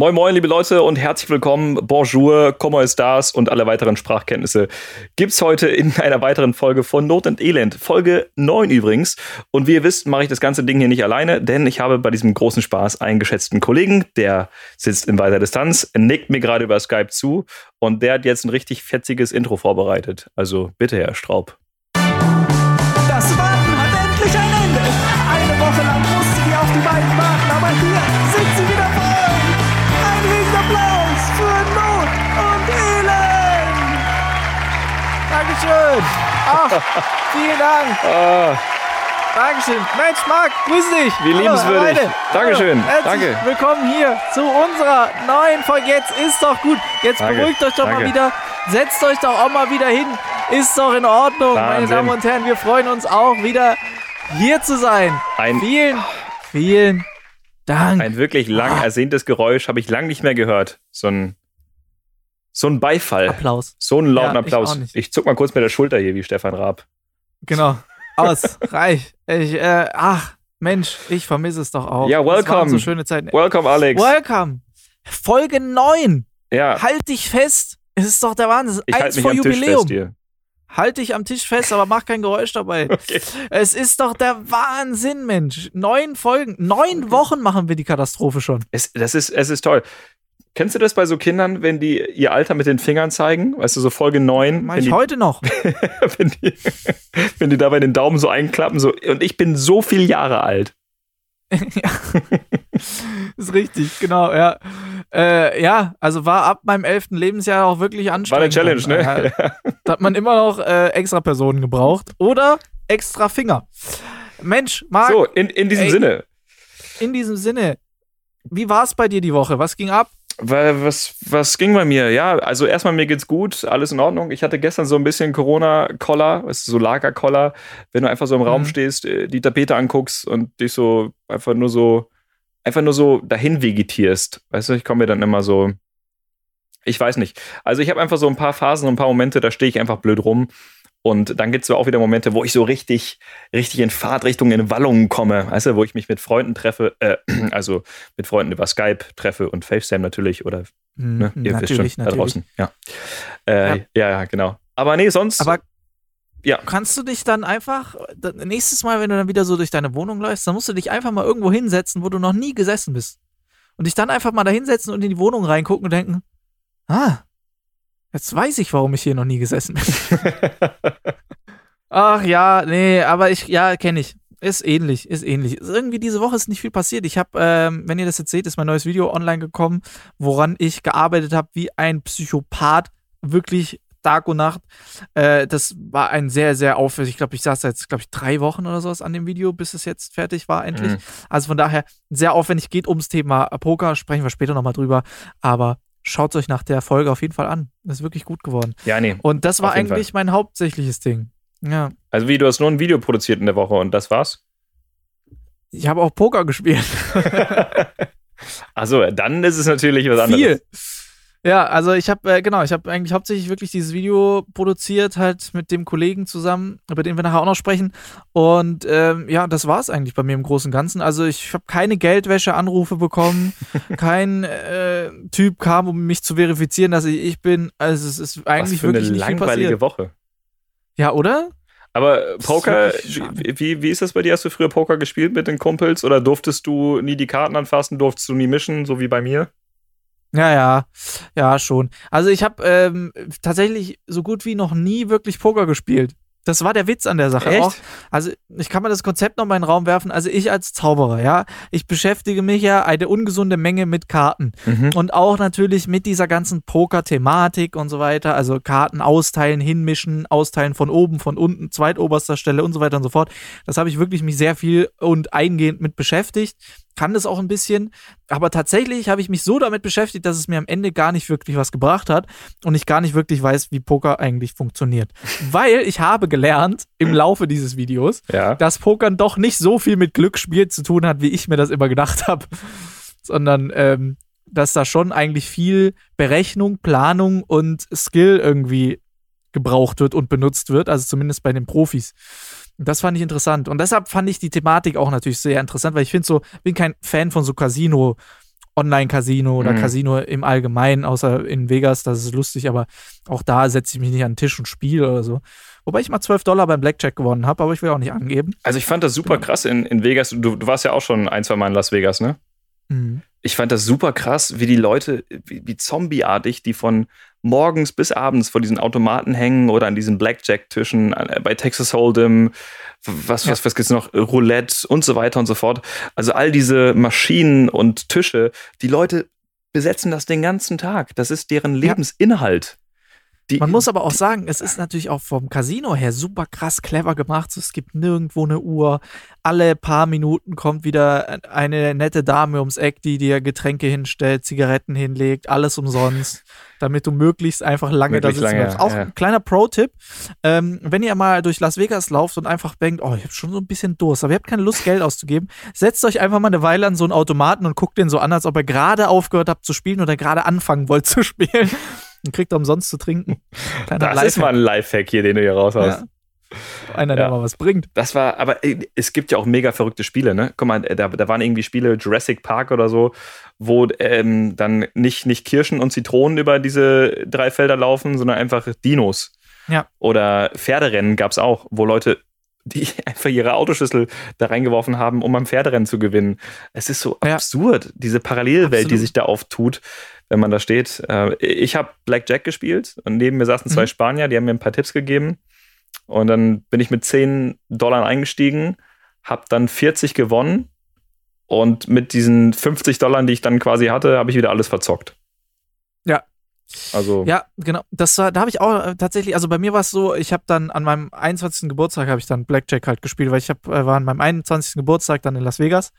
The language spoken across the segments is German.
Moin Moin, liebe Leute und herzlich willkommen. Bonjour, comment estás und alle weiteren Sprachkenntnisse gibt's heute in einer weiteren Folge von Not und Elend. Folge 9 übrigens. Und wie ihr wisst, mache ich das ganze Ding hier nicht alleine, denn ich habe bei diesem großen Spaß einen geschätzten Kollegen, der sitzt in weiter Distanz, nickt mir gerade über Skype zu und der hat jetzt ein richtig fetziges Intro vorbereitet. Also bitte, Herr Straub. Dankeschön. Ach, vielen Dank. Ah, Dankeschön. Mensch, Marc, grüß dich. Wie Hallo, liebenswürdig. Weide. Dankeschön. Hallo, herzlich Danke. Willkommen hier zu unserer neuen Folge. Jetzt ist doch gut. Jetzt Danke. beruhigt euch doch mal Danke. wieder. Setzt euch doch auch mal wieder hin. Ist doch in Ordnung, meine Wahnsinn. Damen und Herren. Wir freuen uns auch wieder hier zu sein. ein, Vielen, vielen Dank. ein wirklich lang ersehntes Geräusch habe ich lang nicht mehr gehört. So ein, so ein Beifall. Applaus. So einen lauten Ja, ich Applaus. nicht. Ich zuck mal kurz mit der Schulter hier wie Stefan Raab. Genau. Aus. Reich. Ich, äh, ach, Mensch, ich vermisse es doch auch. Ja, welcome. so schöne Zeiten. Welcome, Alex. Welcome. Folge 9. ja, Halt dich fest. Es ist doch der Wahnsinn. ich Eins halte mich vor am Tisch Jubiläum. fest hier. Halt dich am Tisch fest, aber mach kein Geräusch dabei. Okay. Es ist doch der Wahnsinn, Mensch. Neun Folgen, neun Wochen machen wir die Katastrophe schon. Es, das ist, es ist toll. Kennst du das bei so Kindern, wenn die ihr Alter mit den Fingern zeigen? Weißt du, so Folge 9, Mach ich die, heute noch. wenn, die, wenn die dabei den Daumen so einklappen, so, und ich bin so viel Jahre alt. ist richtig, genau, ja. Äh, ja, also war ab meinem elften Lebensjahr auch wirklich War eine anstrengend. Challenge, ne? äh, Da hat man immer noch äh, extra Personen gebraucht. Oder extra Finger. Mensch, Marc, so, in, in diesem ey. Sinne. in diesem Sinne, wie war es bei dir die Woche? Was ging ab? Weil, was, was ging bei mir? Ja, also erstmal mir geht's gut, alles in Ordnung. Ich hatte gestern so ein bisschen Corona-Koller, so Lagerkoller, wenn du einfach so im Raum Mhm. stehst, äh, die Tapete anguckst und dich so einfach nur so, einfach nur so dahin vegetierst. Weißt du, ich komme mir dann immer so, ich weiß nicht. Also ich habe einfach so ein paar Phasen und ein paar Momente, da stehe ich einfach blöd rum. Und dann gibt's so auch wieder Momente, wo ich so richtig, richtig in Fahrtrichtung, in Wallungen komme. Weißt du, wo ich mich mit Freunden treffe, äh, also mit Freunden über Skype treffe und FaceTime natürlich oder Ne? Hm, Ihr wisst schon, natürlich, da draußen. Ja. Äh, ja. ja, genau. Aber nee, sonst. Aber Ja. kannst du dich dann einfach, nächstes Mal, wenn du dann wieder so durch deine Wohnung läufst, dann musst du dich einfach mal irgendwo hinsetzen, wo du noch nie gesessen bist. Und dich dann einfach mal da hinsetzen und in die Wohnung reingucken und denken, ah, jetzt weiß ich, warum ich hier noch nie gesessen bin. Ach ja, nee, aber ich, ja, kenne ich. Ist ähnlich, ist ähnlich. Ist irgendwie diese Woche ist nicht viel passiert. Ich habe, ähm, wenn ihr das jetzt seht, ist mein neues Video online gekommen, woran ich gearbeitet habe wie ein Psychopath, wirklich Tag und Nacht. Äh, das war ein sehr, sehr aufwendig. Ich glaube, ich saß jetzt, glaube ich, drei Wochen oder sowas an dem Video, bis es jetzt fertig war, endlich. Mhm. Also von daher sehr aufwendig. Geht ums Thema Poker, sprechen wir später nochmal drüber. Aber schaut euch nach der Folge auf jeden Fall an. Das ist wirklich gut geworden. ja, nee. Und das war eigentlich mein hauptsächliches Ding. Ja. Also wie, du hast nur ein Video produziert in der Woche und das war's? Ich habe auch Poker gespielt. Achso, dann ist es natürlich was anderes. Viel. Ja, also ich habe, äh, genau, ich habe eigentlich hauptsächlich wirklich dieses Video produziert, halt mit dem Kollegen zusammen, über den wir nachher auch noch sprechen. Und ähm, ja, das war es eigentlich bei mir im Großen und Ganzen. Also ich habe keine Geldwäsche-Anrufe bekommen, kein äh, Typ kam, um mich zu verifizieren, dass ich ich bin. Also es ist Was eigentlich für eine wirklich nicht viel langweilige passiert. Woche. Ja, oder? Aber Poker, wie, wie ist das bei dir? Hast du früher Poker gespielt mit den Kumpels oder durftest du nie die Karten anfassen, durftest du nie mischen, so wie bei mir? Ja, ja, ja, schon. Also ich habe ähm, tatsächlich so gut wie noch nie wirklich Poker gespielt. Das war der Witz an der Sache. Echt? Auch, also ich kann mal das Konzept noch mal in den Raum werfen. Also ich als Zauberer, ja, ich beschäftige mich ja eine ungesunde Menge mit Karten Mhm. und auch natürlich mit dieser ganzen Poker-Thematik und so weiter. Also Karten austeilen, hinmischen, austeilen von oben, von unten, zweitoberster Stelle und so weiter und so fort. Das habe ich wirklich mich sehr viel und eingehend mit beschäftigt. Kann das auch ein bisschen, aber tatsächlich habe ich mich so damit beschäftigt, dass es mir am Ende gar nicht wirklich was gebracht hat und ich gar nicht wirklich weiß, wie Poker eigentlich funktioniert. Weil ich habe gelernt im Laufe dieses Videos, Ja. dass Pokern doch nicht so viel mit Glücksspiel zu tun hat, wie ich mir das immer gedacht habe, sondern ähm, dass da schon eigentlich viel Berechnung, Planung und Skill irgendwie gebraucht wird und benutzt wird, also zumindest bei den Profis. Das fand ich interessant. Und deshalb fand ich die Thematik auch natürlich sehr interessant, weil ich finde so, bin kein Fan von so Casino- Online-Casino oder Mhm. Casino im Allgemeinen, außer in Vegas, das ist lustig, aber auch da setze ich mich nicht an den Tisch und spiele oder so. Wobei ich mal 12 Dollar beim Blackjack gewonnen habe, aber ich will auch nicht angeben. Also ich fand das super Genau. krass in, in Vegas. Du, du warst ja auch schon ein, zwei Mal in Las Vegas, ne? Mhm. Ich fand das super krass, wie die Leute, wie, wie zombieartig, die von morgens bis abends vor diesen Automaten hängen oder an diesen Blackjack-Tischen äh, bei Texas Hold'em, was, was, was gibt's noch, Roulette und so weiter und so fort. Also all diese Maschinen und Tische, die Leute besetzen das den ganzen Tag. Das ist deren. Lebensinhalt. Die, Man muss aber auch sagen, es ist natürlich auch vom Casino her super krass clever gemacht. Es gibt nirgendwo eine Uhr. Alle paar Minuten kommt wieder eine nette Dame ums Eck, die dir Getränke hinstellt, Zigaretten hinlegt, alles umsonst, damit du möglichst einfach lange da sitzen bleibst. Auch ja. ein kleiner Pro-Tipp, ähm, wenn ihr mal durch Las Vegas lauft und einfach denkt, oh, ich habe schon so ein bisschen Durst, aber ihr habt keine Lust, Geld auszugeben, setzt euch einfach mal eine Weile an so einen Automaten und guckt den so an, als ob ihr gerade aufgehört habt zu spielen oder gerade anfangen wollt zu spielen. Und kriegt umsonst zu trinken. Kleiner das ist mal ein Lifehack hier, den du hier raushaust. ja. Einer, der Ja. mal was bringt. Das war, aber ey, es gibt ja auch mega verrückte Spiele, ne? Guck mal, da, da waren irgendwie Spiele, Jurassic Park oder so, wo ähm, dann nicht, nicht Kirschen und Zitronen über diese drei Felder laufen, sondern einfach Dinos. Ja. Oder Pferderennen gab es auch, wo Leute die einfach ihre Autoschlüssel da reingeworfen haben, um am Pferderennen zu gewinnen. Es ist so Ja. absurd, diese Parallelwelt, die Absolut. sich da auftut, wenn man da steht. Äh, ich habe Blackjack gespielt und neben mir saßen zwei Mhm. Spanier, die haben mir ein paar Tipps gegeben. Und dann bin ich mit 10 Dollar eingestiegen, habe dann 40 gewonnen und mit diesen 50 Dollar, die ich dann quasi hatte, habe ich wieder alles verzockt. Ja. Also, Ja, genau. Das war, da habe ich auch äh, tatsächlich, also bei mir war es so, ich habe dann an meinem 21. Geburtstag habe ich dann Blackjack halt gespielt, weil ich hab, äh, war an meinem 21. Geburtstag dann in Las Vegas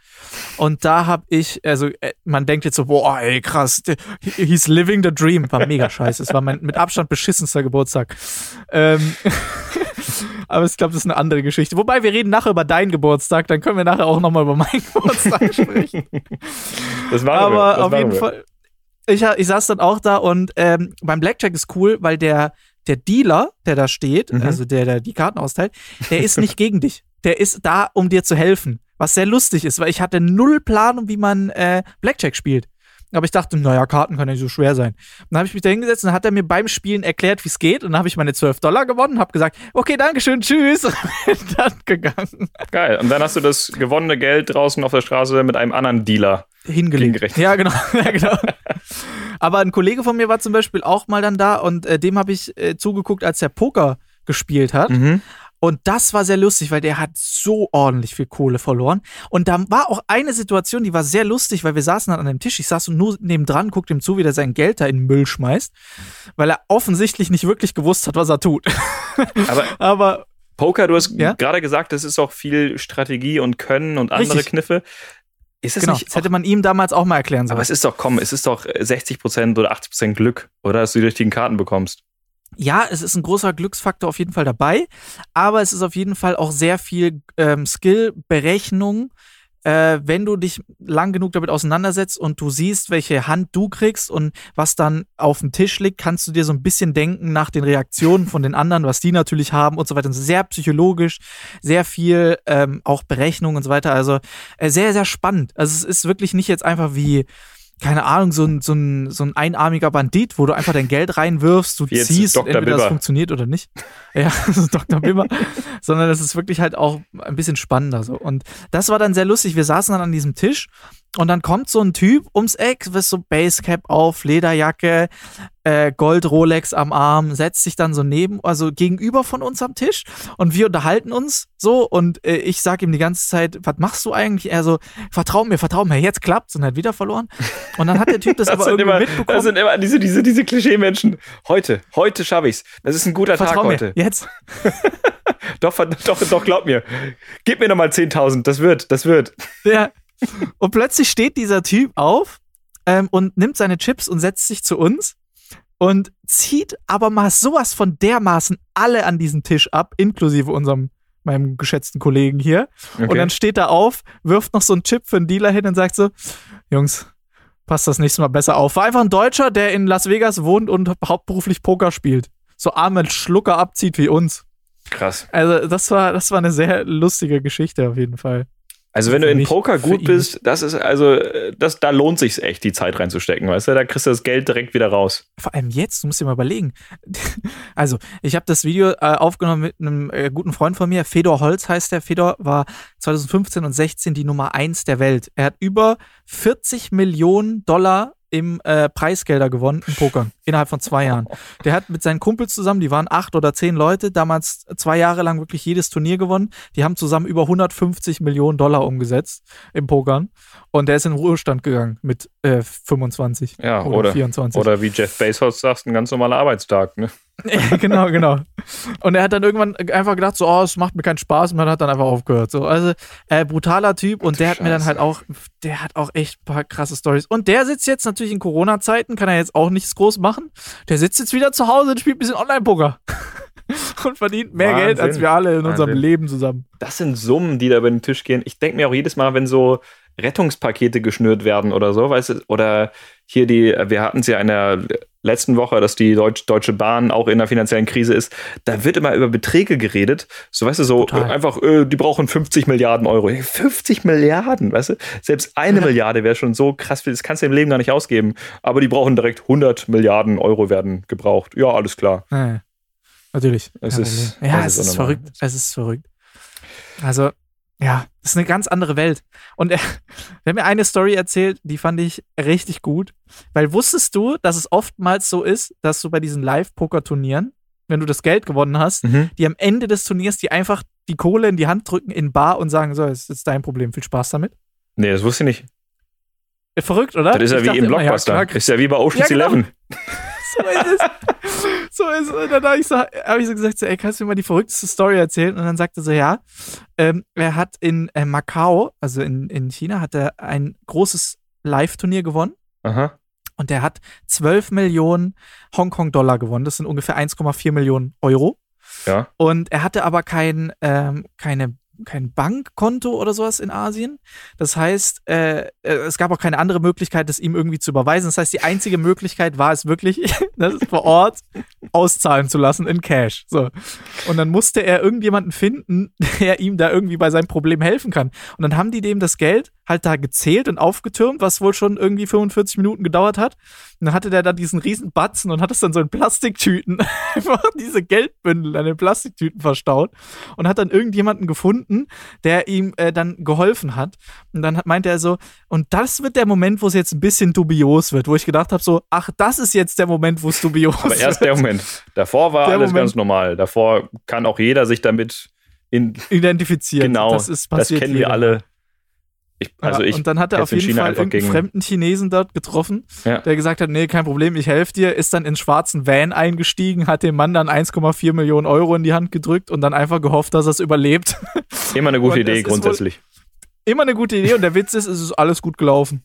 und da habe ich, also äh, man denkt jetzt so, boah, ey, krass, he's living the dream, war mega scheiße. Es war mein mit Abstand beschissenster Geburtstag. Ähm, aber ich glaube, das ist eine andere Geschichte. Wobei wir reden nachher über deinen Geburtstag, dann können wir nachher auch nochmal über meinen Geburtstag sprechen. das war Aber das auf jeden. Fall, ich, ich saß dann auch da und ähm, beim Blackjack ist cool, weil der, der Dealer, der da steht, Mhm. also der, der die Karten austeilt, der ist nicht gegen dich. Der ist da, um dir zu helfen. Was sehr lustig ist, weil ich hatte null Plan, wie man äh, Blackjack spielt. Aber ich dachte, naja, Karten können ja nicht so schwer sein. Und dann habe ich mich da hingesetzt und dann hat er mir beim Spielen erklärt, wie es geht. Und dann habe ich meine 12 Dollar gewonnen, habe gesagt, okay, Dankeschön, tschüss. Und bin dann gegangen. Geil. Und dann hast du das gewonnene Geld draußen auf der Straße mit einem anderen Dealer. hingelegt. Ja, genau. ja, genau. Aber ein Kollege von mir war zum Beispiel auch mal dann da und äh, dem habe ich äh, zugeguckt, als er Poker gespielt hat. Mhm. Und das war sehr lustig, weil der hat so ordentlich viel Kohle verloren. Und da war auch eine Situation, die war sehr lustig, weil wir saßen dann an einem Tisch. Ich saß nur nebendran, guckte ihm zu, wie der sein Geld da in den Müll schmeißt, weil er offensichtlich nicht wirklich gewusst hat, was er tut. Aber Aber Poker, du hast Ja? gerade gesagt, das ist auch viel Strategie und Können und andere Richtig. Kniffe. Ist es genau, nicht das hätte man ihm damals auch mal erklären sollen. Aber es ist doch, komm, es ist doch 60% oder 80% Glück, oder? Dass du die richtigen Karten bekommst. Ja, es ist ein großer Glücksfaktor auf jeden Fall dabei, aber es ist auf jeden Fall auch sehr viel ähm, Skill, Berechnung. Äh, wenn du dich lang genug damit auseinandersetzt und du siehst, welche Hand du kriegst und was dann auf dem Tisch liegt, kannst du dir so ein bisschen denken nach den Reaktionen von den anderen, was die natürlich haben und so weiter. Sehr psychologisch, sehr viel ähm, auch Berechnung und so weiter. Also äh, sehr, sehr spannend. Also es ist wirklich nicht jetzt einfach wie keine Ahnung, so ein, so, ein, so ein einarmiger Bandit, wo du einfach dein Geld reinwirfst, du jetzt ziehst, Dr. entweder das Bibber. funktioniert oder nicht. Ja, so Dr. Bimmer. Sondern das ist wirklich halt auch ein bisschen spannender so. Und das war dann sehr lustig. Wir saßen dann an diesem Tisch und dann kommt so ein Typ ums Eck, was so Basecap auf, Lederjacke, äh, Gold Rolex am Arm, setzt sich dann so neben, also gegenüber von uns am Tisch und wir unterhalten uns so und äh, ich sag ihm die ganze Zeit, was machst du eigentlich? Er so, vertrau mir, vertrau mir, jetzt klappt's und er hat wieder verloren. Und dann hat der Typ das, aber sind irgendwie immer, mitbekommen. das sind immer diese, diese, diese Klischee-Menschen. Heute, heute schaffe ich's. Das ist ein guter Tag vertrau mir, heute. jetzt. Doch, doch, doch, glaub mir. Gib mir nochmal 10.000. Das wird, das wird. Ja. Und plötzlich steht dieser Typ auf ähm, und nimmt seine Chips und setzt sich zu uns und zieht aber mal sowas von dermaßen alle an diesen Tisch ab, inklusive unserem, meinem geschätzten Kollegen hier. Und Okay. dann steht er auf, wirft noch so einen Chip für einen Dealer hin und sagt so: Jungs, passt das nächste Mal besser auf. War einfach ein Deutscher, der in Las Vegas wohnt und hauptberuflich Poker spielt. So arme Schlucker abzieht wie uns. Krass. Also, das war, das war eine sehr lustige Geschichte auf jeden Fall. Also wenn du in mich- Poker gut bist, das ist also, das, da lohnt sich's echt, die Zeit reinzustecken, weißt du? Da kriegst du das Geld direkt wieder raus. Vor allem jetzt, du musst dir mal überlegen. Also, ich habe das Video äh, aufgenommen mit einem äh, guten Freund von mir. Fedor Holz heißt der. Fedor war 2015 und 16 die Nummer 1 der Welt. Er hat über 40 Millionen Dollar im äh, Preisgelder gewonnen im Poker innerhalb von zwei Jahren. Der hat mit seinen Kumpels zusammen, die waren acht oder zehn Leute, damals zwei Jahre lang wirklich jedes Turnier gewonnen. Die haben zusammen über 150 Millionen Dollar umgesetzt im Pokern. Und der ist in den Ruhestand gegangen mit äh, 25 Ja, oder, oder, 24. oder wie Jeff Bezos sagt, ein ganz normaler Arbeitstag, ne? Genau, genau. Und er hat dann irgendwann einfach gedacht, so, oh, es macht mir keinen Spaß, und man hat dann einfach aufgehört. So, also äh, brutaler Typ und der hat mir dann halt auch, der hat auch echt ein paar krasse Stories. Und der sitzt jetzt natürlich in Corona-Zeiten, kann er jetzt auch nichts groß machen. Der sitzt jetzt wieder zu Hause und spielt ein bisschen Online-Poker. und verdient mehr Wahnsinn. Geld als wir alle in unserem Wahnsinn. Leben zusammen. Das sind Summen, die da über den Tisch gehen. Ich denke mir auch jedes Mal, wenn so Rettungspakete geschnürt werden oder so, weißt du, oder hier die, wir hatten es ja in der letzten Woche, dass die Deutsch, Deutsche Bahn auch in einer finanziellen Krise ist, da wird immer über Beträge geredet. So, weißt du, so Total. äh, einfach, äh, die brauchen 50 Milliarden Euro. 50 Milliarden, weißt du? Selbst eine Ja. Milliarde wäre schon so krass viel, das kannst du im Leben gar nicht ausgeben. Aber die brauchen direkt 100 Milliarden Euro werden gebraucht. Ja, alles klar. Ja, natürlich. Es Kein ist- ja, es ist ist verrückt. Es ist verrückt. Also, ja, es ist eine ganz andere Welt. Und er, der hat mir eine Story erzählt, die fand ich richtig gut. Weil wusstest du, dass es oftmals so ist, dass du bei diesen Live-Poker-Turnieren, wenn du das Geld gewonnen hast, Mhm. die am Ende des Turniers die einfach die Kohle in die Hand drücken in Bar und sagen, so, es ist jetzt dein Problem, viel Spaß damit. Nee, das wusste ich nicht. Verrückt, oder? Das ist ja Ich wie im immer, ja, Blockbuster. ist ja wie bei Ocean's Ja, genau. Eleven. so ist es. So ist es. Und dann habe ich, so, hab ich so gesagt, so, ey, kannst du mir mal die verrückteste Story erzählen? Und dann sagte er so, ja, ähm, er hat in äh, Macau, also in, in China, hat er ein großes Live-Turnier gewonnen. Aha. Und der hat 12 Millionen Hongkong-Dollar gewonnen. Das sind ungefähr 1,4 Millionen Euro. Ja. Und er hatte aber kein, ähm, keine, kein Bankkonto oder sowas in Asien. Das heißt, äh, äh, es gab auch keine andere Möglichkeit, das ihm irgendwie zu überweisen. Das heißt, die einzige Möglichkeit war es wirklich, das vor Ort auszahlen zu lassen in Cash. So. Und dann musste er irgendjemanden finden, der ihm da irgendwie bei seinem Problem helfen kann. Und dann haben die dem das Geld halt da gezählt und aufgetürmt, was wohl schon irgendwie 45 Minuten gedauert hat. Und dann hatte der da diesen riesen Batzen und hat es dann so in Plastiktüten, einfach diese Geldbündel an den Plastiktüten verstaut und hat dann irgendjemanden gefunden, der ihm äh, dann geholfen hat. Und dann meinte er so, und das wird der Moment, wo es jetzt ein bisschen dubios wird, wo ich gedacht habe so, ach, das ist jetzt der Moment, wo es dubios Aber wird. erst der Moment. Davor war Der alles Moment. ganz normal. Davor kann auch jeder sich damit in. identifiziert. Genau, das ist Das kennen wir alle. Ich, also ja, ich. und dann hat er auf jeden China Fall irgendeinen gegen- fremden Chinesen dort getroffen, Ja. der gesagt hat, nee, kein Problem, ich helfe dir, ist dann in schwarzen Van eingestiegen, hat dem Mann dann 1,4 Millionen Euro in die Hand gedrückt und dann einfach gehofft, dass er es überlebt. Immer eine gute Und Idee grundsätzlich. Immer eine gute Idee und der Witz ist, es ist alles gut gelaufen.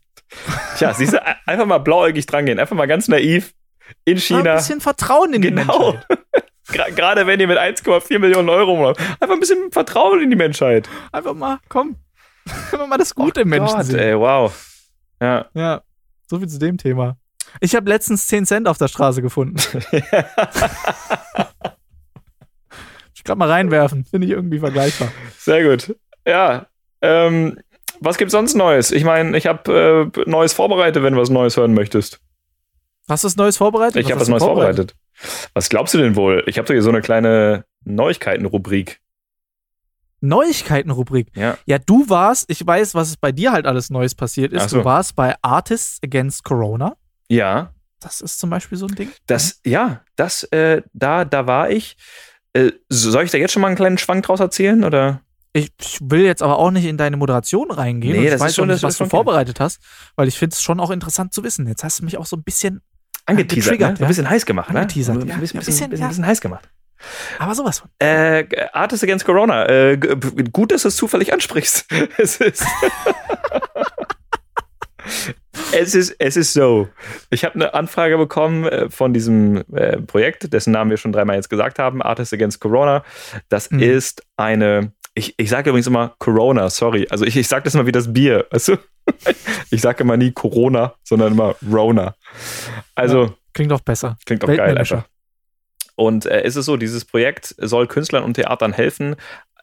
Tja, siehst du, einfach mal blauäugig drangehen. Einfach mal ganz naiv in Mal Ein China. bisschen Vertrauen in die Genau. Menschheit. Gra- Gerade wenn ihr mit 1,4 Millionen Euro macht. Einfach ein bisschen Vertrauen in die Menschheit. Einfach mal, komm. Einfach mal das Gute im Menschen Gott, sehen. ey, wow. Ja. Ja, so viel zu dem Thema. Ich habe letztens 10 Cent auf der Straße gefunden. ich gerade mal reinwerfen. Finde ich irgendwie vergleichbar. Sehr gut. Ja. Ähm, was gibt's sonst Neues? Ich meine, ich habe äh, Neues vorbereitet, wenn du was Neues hören möchtest. Hast du was Neues vorbereitet? Ich habe was Neues vorbereitet. Was glaubst du denn wohl? Ich habe hier so eine kleine Neuigkeiten-Rubrik. Neuigkeiten-Rubrik. Ja. Ja, du warst, ich weiß, was bei dir halt alles Neues passiert ist. So. Du warst bei Artists Against Corona. Ja. Das ist zum Beispiel so ein Ding. Das, ja, das, äh, da, da war ich. Äh, soll ich da jetzt schon mal einen kleinen Schwank draus erzählen? Oder? Ich, ich will jetzt aber auch nicht in deine Moderation reingehen. Nee, das ist weiß schon- auch das nicht, was du vorbereitet hast, weil ich finde es schon auch interessant zu wissen. Jetzt hast du mich auch so ein bisschen, Angeteasert, ne? So ein bisschen heiß gemacht, ne? Angeteasert, Ein ja. bisschen, Ein bisschen, bisschen, bisschen, ja. bisschen heiß gemacht. Aber sowas von. Äh, Artists Against Corona. Äh, gut, dass du es zufällig ansprichst. es ist. es ist, es ist so. Ich habe eine Anfrage bekommen äh, von diesem äh, Projekt, dessen Namen wir schon dreimal jetzt gesagt haben, Artists Against Corona. Das Mhm. ist eine. Ich, ich sage übrigens immer Corona, sorry. Also ich, ich sage das mal wie das Bier. Weißt du? Ich sage immer nie Corona, sondern immer Rona. Also. Klingt doch besser. Klingt doch geil einfach. Und äh, ist es so, dieses Projekt soll Künstlern und Theatern helfen,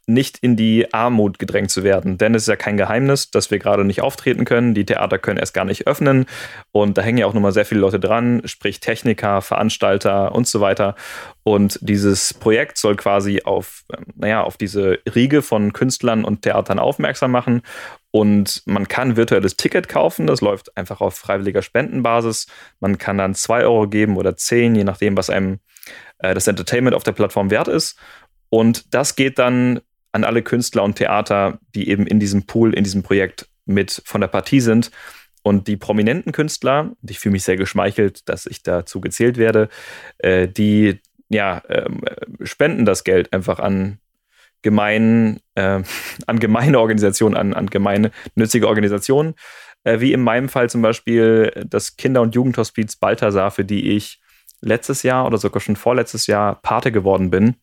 nicht in die Armut gedrängt zu werden. Denn es ist ja kein Geheimnis, dass wir gerade nicht auftreten können. Die Theater können erst gar nicht öffnen. Und da hängen ja auch nochmal sehr viele Leute dran, sprich Techniker, Veranstalter und so weiter. Und dieses Projekt soll quasi auf, ähm, naja, auf diese Riege von Künstlern und Theatern aufmerksam machen. Und man kann virtuelles Ticket kaufen. Das läuft einfach auf freiwilliger Spendenbasis. Man kann dann zwei Euro geben oder zehn, je nachdem, was einem äh, das Entertainment auf der Plattform wert ist. Und das geht dann an alle Künstler und Theater, die eben in diesem Pool, in diesem Projekt mit von der Partie sind. Und die prominenten Künstler, ich fühle mich sehr geschmeichelt, dass ich dazu gezählt werde, äh, die ja, ähm, spenden das Geld einfach an gemein, äh, an gemeine Organisationen, an, an gemeinnützige Organisationen, äh, wie in meinem Fall zum Beispiel das Kinder- und Jugendhospiz Balthasar, für die ich letztes Jahr oder sogar schon vorletztes Jahr Pate geworden bin.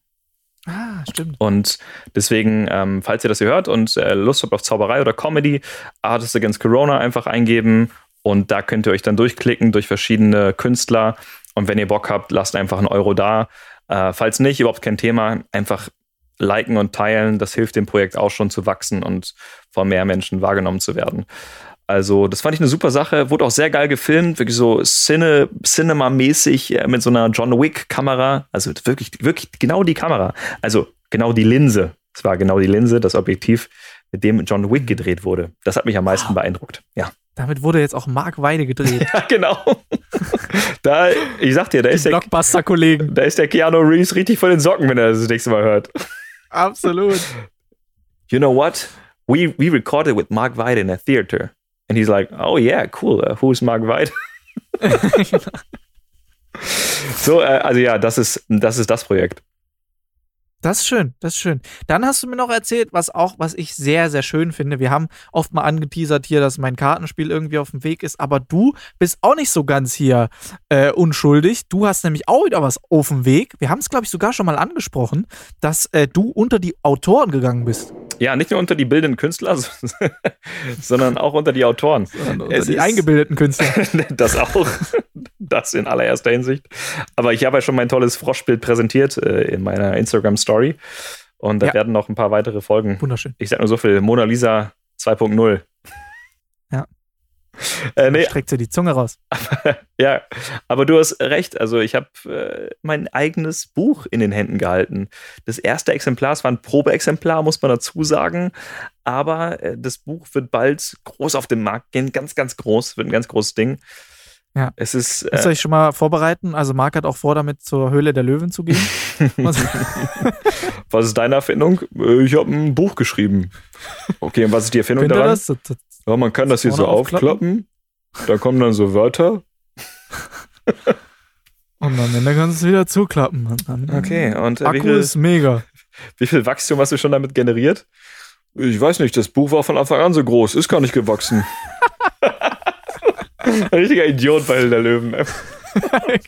Ah, stimmt. Und deswegen, ähm, falls ihr das hier hört und äh, Lust habt auf Zauberei oder Comedy, Artists Against Corona einfach eingeben und da könnt ihr euch dann durchklicken durch verschiedene Künstler. Und wenn ihr Bock habt, lasst einfach einen Euro da. Äh, falls nicht, überhaupt kein Thema, einfach liken und teilen. Das hilft dem Projekt auch schon zu wachsen und von mehr Menschen wahrgenommen zu werden. Also, das fand ich eine super Sache. Wurde auch sehr geil gefilmt, wirklich so Cine, Cinema-mäßig äh, mit so einer John Wick-Kamera. Also wirklich, wirklich genau die Kamera. Also genau die Linse. Es war genau die Linse, das Objektiv, mit dem John Wick gedreht wurde. Das hat mich am meisten wow. beeindruckt. Ja. Damit wurde jetzt auch Mark Weide gedreht. ja, genau. da, ich sag dir, da ist, der, Blockbuster-Kollegen. da ist der Keanu Reeves richtig von den Socken, wenn er das, das nächste Mal hört. Absolut. You know what? We, we recorded with Mark Weide in a theater. And he's like, oh yeah, cool. Uh, who's Mark White? so, äh, also ja, das ist, das ist das Projekt. Das ist schön, das ist schön. Dann hast du mir noch erzählt, was auch, was ich sehr, sehr schön finde. Wir haben oft mal angeteasert hier, dass mein Kartenspiel irgendwie auf dem Weg ist, aber du bist auch nicht so ganz hier äh, unschuldig. Du hast nämlich auch wieder was auf dem Weg. Wir haben es, glaube ich, sogar schon mal angesprochen, dass äh, du unter die Autoren gegangen bist. Ja, nicht nur unter die bildenden Künstler, sondern auch unter die Autoren. Unter es die eingebildeten Künstler. das auch. Das in allererster Hinsicht. Aber ich habe ja schon mein tolles Froschbild präsentiert äh, in meiner Instagram-Story. Und da ja. werden noch ein paar weitere Folgen. Wunderschön. Ich sag nur so viel: Mona Lisa 2.0. Äh, nee. Streckt sie die Zunge raus. ja, aber du hast recht. Also ich habe äh, mein eigenes Buch in den Händen gehalten. Das erste Exemplar, es war ein Probeexemplar, muss man dazu sagen. Aber äh, das Buch wird bald groß auf den Markt gehen. Ganz, ganz groß. Wird ein ganz großes Ding. Ja. Es ist. Müsst ihr euch schon mal vorbereiten? Also, Marc hat auch vor, damit zur Höhle der Löwen zu gehen. was ist deine Erfindung? Äh, ich habe ein Buch geschrieben. Okay, und was ist die Erfindung Könnt daran? Das? Ja, man kann das, das hier so aufklappen. Da kommen dann so Wörter. Und am Ende kannst du es wieder zuklappen. okay, und äh, Akku viel, ist mega. Wie viel Wachstum hast du schon damit generiert? Ich weiß nicht, das Buch war von Anfang an so groß, ist gar nicht gewachsen. Ein richtiger Idiot bei der Löwen. genau.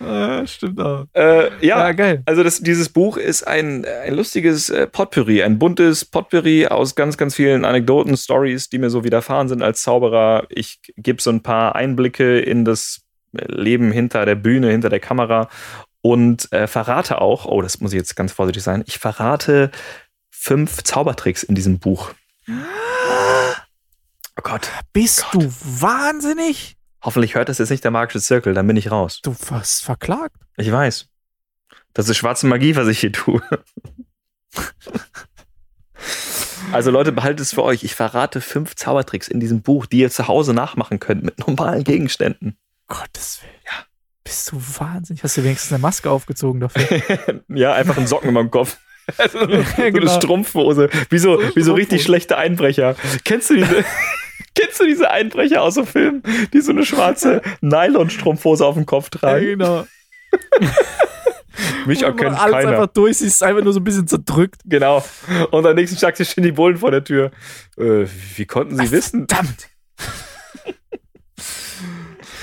Äh, stimmt auch. Äh, ja, ja, geil. Also das, dieses Buch ist ein, ein lustiges äh, Potpourri, ein buntes Potpourri aus ganz, ganz vielen Anekdoten, Stories, die mir so widerfahren sind als Zauberer. Ich gebe so ein paar Einblicke in das Leben hinter der Bühne, hinter der Kamera und äh, verrate auch, oh, das muss ich jetzt ganz vorsichtig sein, ich verrate fünf Zaubertricks in diesem Buch. Oh Gott. Bist Gott. du wahnsinnig? Hoffentlich hört das jetzt nicht der magische Zirkel, dann bin ich raus. Du warst verklagt. Ich weiß. Das ist schwarze Magie, was ich hier tue. also Leute, behaltet es für euch. Ich verrate fünf Zaubertricks in diesem Buch, die ihr zu Hause nachmachen könnt mit normalen Gegenständen. Gottes Willen. Ja. Bist du wahnsinnig? Hast du wenigstens eine Maske aufgezogen dafür? ja, einfach einen Socken in meinem Kopf. Also, so eine genau. Strumpfhose. Wie so, wie so richtig schlechte Einbrecher. Kennst du diese? Kennst du diese Einbrecher aus so Filmen, die so eine schwarze Nylon-Strumpfhose auf dem Kopf tragen? Ja, genau. Mich erkennt alles keiner. einfach durch, sie ist einfach nur so ein bisschen zerdrückt. Genau. Und am nächsten Tag stehen die Bullen vor der Tür. Äh, wie konnten sie Ach, wissen? Verdammt!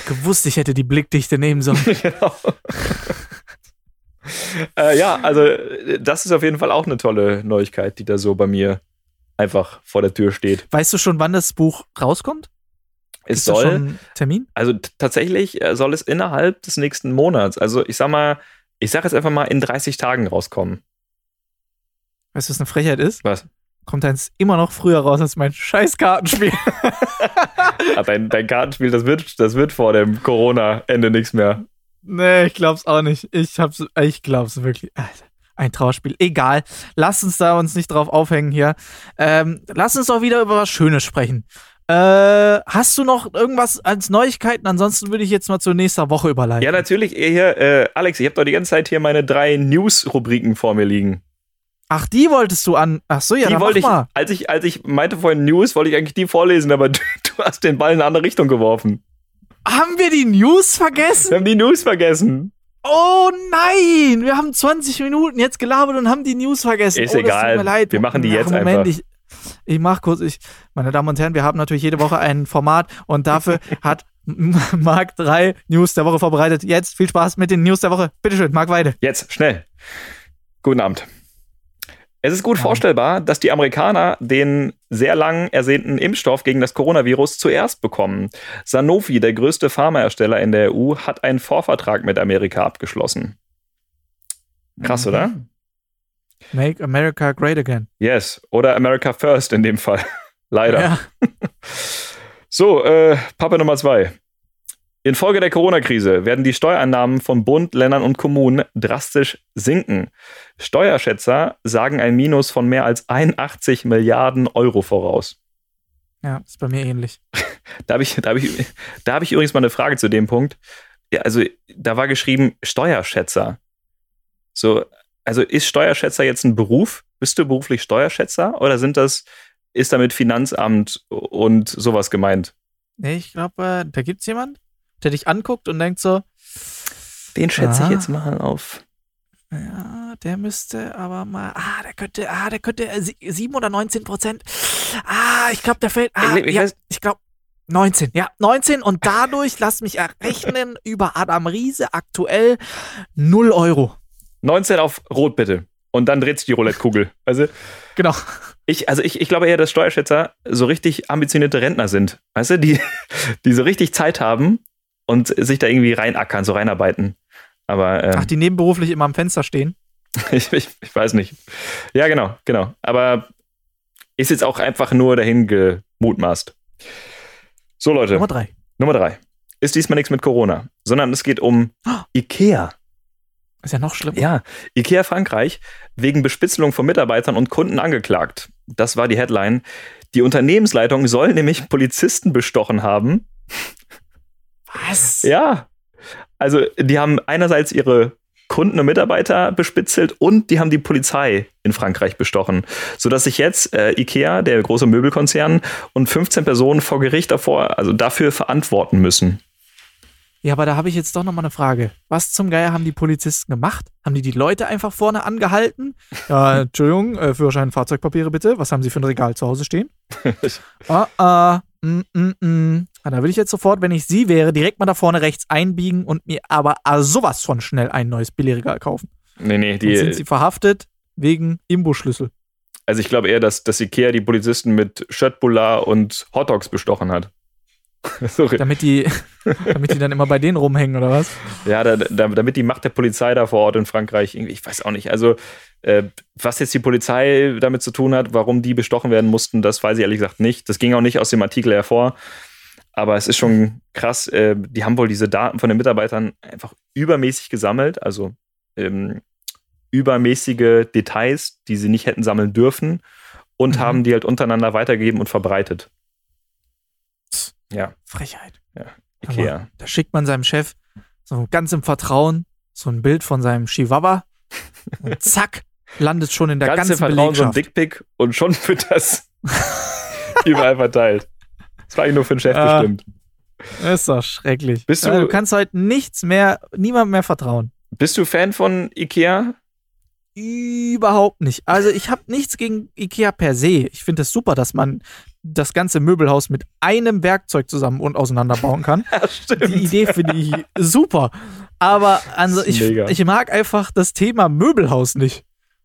Gewusst, ich hätte die Blickdichte nehmen sollen. genau. äh, ja, also das ist auf jeden Fall auch eine tolle Neuigkeit, die da so bei mir einfach vor der Tür steht. Weißt du schon, wann das Buch rauskommt? Es Ist soll Termin? Also tatsächlich äh, soll es innerhalb des nächsten Monats, also ich sag mal, ich sag jetzt einfach mal in 30 Tagen rauskommen. Weißt du, was eine Frechheit ist? Was? Kommt eins immer noch früher raus als mein scheiß Kartenspiel. Ah, dein, dein Kartenspiel, das wird, das wird vor dem Corona-Ende nichts mehr. nee, ich glaub's auch nicht. Ich hab's, ich glaub's wirklich. Alter, ein Trauerspiel. Egal. Lass uns da uns nicht drauf aufhängen hier. Ähm, lass uns doch wieder über was Schönes sprechen. Äh, hast du noch irgendwas als Neuigkeiten? Ansonsten würde ich jetzt mal zur nächsten Woche überleiten. Ja, natürlich. Hier, äh, Alex, ich habe doch die ganze Zeit hier meine drei News-Rubriken vor mir liegen. Ach, die wolltest du an. Ach so, ja, die wollte ich, mal. als ich, als ich meinte vorhin News, wollte ich eigentlich die vorlesen, aber du, du hast den Ball in eine andere Richtung geworfen. Haben wir die News Wir vergessen? haben die News vergessen. Oh nein! Wir haben 20 Minuten jetzt gelabert und haben die News vergessen. Ist oh, egal. Tut mir leid. Wir machen die jetzt Moment, einfach. Ich, ich mach kurz, ich, meine Damen und Herren, wir haben natürlich jede Woche ein Format und dafür hat Marc drei News der Woche vorbereitet. Jetzt viel Spaß mit den News der Woche. Bitteschön, Marc Weide. Jetzt, schnell. Guten Abend. Es ist gut Ja. vorstellbar, dass die Amerikaner den sehr lang ersehnten Impfstoff gegen das Coronavirus zuerst bekommen. Sanofi, der größte Pharmahersteller in der EU, hat einen Vorvertrag mit Amerika abgeschlossen. Krass, Mhm. oder? Make America Great Again. Yes. Oder America First in dem Fall. Leider. Ja. So, äh, Pappe Nummer zwei. Infolge der Corona-Krise werden die Steuereinnahmen von Bund, Ländern und Kommunen drastisch sinken. Steuerschätzer sagen ein Minus von mehr als 81 Milliarden Euro voraus. ja, ist bei mir ähnlich. Da habe ich, da hab ich, da hab ich übrigens mal eine Frage zu dem Punkt. Ja, also, da war geschrieben Steuerschätzer. So, also ist Steuerschätzer jetzt ein Beruf? Bist du beruflich Steuerschätzer oder sind das, ist damit Finanzamt und sowas gemeint? Nee, ich glaube, äh, da gibt's jemand, der dich anguckt und denkt so, Den schätze ich jetzt mal auf. Ja, der müsste aber mal. Ah, der könnte, ah, der könnte äh, sie- 7 oder 19 Prozent. Ah, ich glaube, der fällt. Ah, Ich- ich ja, ich glaube 19. Ja, 19 und dadurch, lass mich errechnen, über Adam Riese aktuell 0 Euro. 19 auf Rot bitte. Und dann dreht sich die Roulette-Kugel. Also Genau. ich, also ich, ich glaube eher, dass Steuerschätzer so richtig ambitionierte Rentner sind. Weißt du, die, die so richtig Zeit haben und sich da irgendwie reinackern, so reinarbeiten. Aber ähm, Ach, die nebenberuflich immer am Fenster stehen. ich, ich, ich weiß nicht. Ja, genau, genau. Aber ist jetzt auch einfach nur dahin gemutmaßt. So, Leute. Nummer 3. Nummer drei. Ist diesmal nichts mit Corona, sondern es geht um IKEA. Ist ja noch schlimmer. Ja, IKEA Frankreich wegen Bespitzelung von Mitarbeitern und Kunden angeklagt. Das war die Headline. Die Unternehmensleitung soll nämlich Polizisten bestochen haben. Was? Ja. Also, die haben einerseits ihre Kunden und Mitarbeiter bespitzelt und die haben die Polizei in Frankreich bestochen, sodass sich jetzt äh, IKEA, der große Möbelkonzern, und 15 Personen vor Gericht davor, also dafür verantworten müssen. Ja, aber da habe ich jetzt doch noch mal eine Frage. Was zum Geier haben die Polizisten gemacht? Haben die die Leute einfach vorne angehalten? Ja, Entschuldigung, äh, Führerschein, Fahrzeugpapiere bitte. Was haben sie für ein Regal zu Hause stehen? ah, ah, mm, mm, mm. Ah, da würde ich jetzt sofort, wenn ich sie wäre, direkt mal da vorne rechts einbiegen und mir aber ah, sowas von schnell ein neues Billigregal kaufen. Nee, nee, Dann sind die, sie verhaftet wegen Imbusschlüssel. Also ich glaube eher, dass, dass Ikea die Polizisten mit Schöttbullar und Hotdogs bestochen hat. Sorry. Damit die, damit die dann immer bei denen rumhängen, oder was? Ja, da, da, damit die Macht der Polizei da vor Ort in Frankreich, irgendwie, ich weiß auch nicht. Also, was jetzt die Polizei damit zu tun hat, warum die bestochen werden mussten, das weiß ich ehrlich gesagt nicht. Das ging auch nicht aus dem Artikel hervor. Aber es ist schon krass. Äh, die haben wohl diese Daten von den Mitarbeitern einfach übermäßig gesammelt. Also ähm, übermäßige Details, die sie nicht hätten sammeln dürfen. Und Mhm. haben die halt untereinander weitergegeben und verbreitet. Ja, Frechheit. Ikea. Da schickt man seinem Chef so ganz im Vertrauen so ein Bild von seinem Chihuahua und zack, landet schon in der Ganze ganzen Vertrauen so ein Belegschaft. Dickpick und schon wird das überall verteilt. Das war eigentlich nur für den Chef Ah. bestimmt. Ist doch schrecklich. Bist du- Ja, du kannst heute nichts mehr, niemandem mehr vertrauen. Bist du Fan von Ikea? Überhaupt nicht. Also ich habe nichts gegen Ikea per se. Ich finde es super, dass man das ganze Möbelhaus mit einem Werkzeug zusammen und auseinanderbauen kann. Ja. Die Idee finde ich super. Aber also ich, mega. ich mag einfach das Thema Möbelhaus nicht.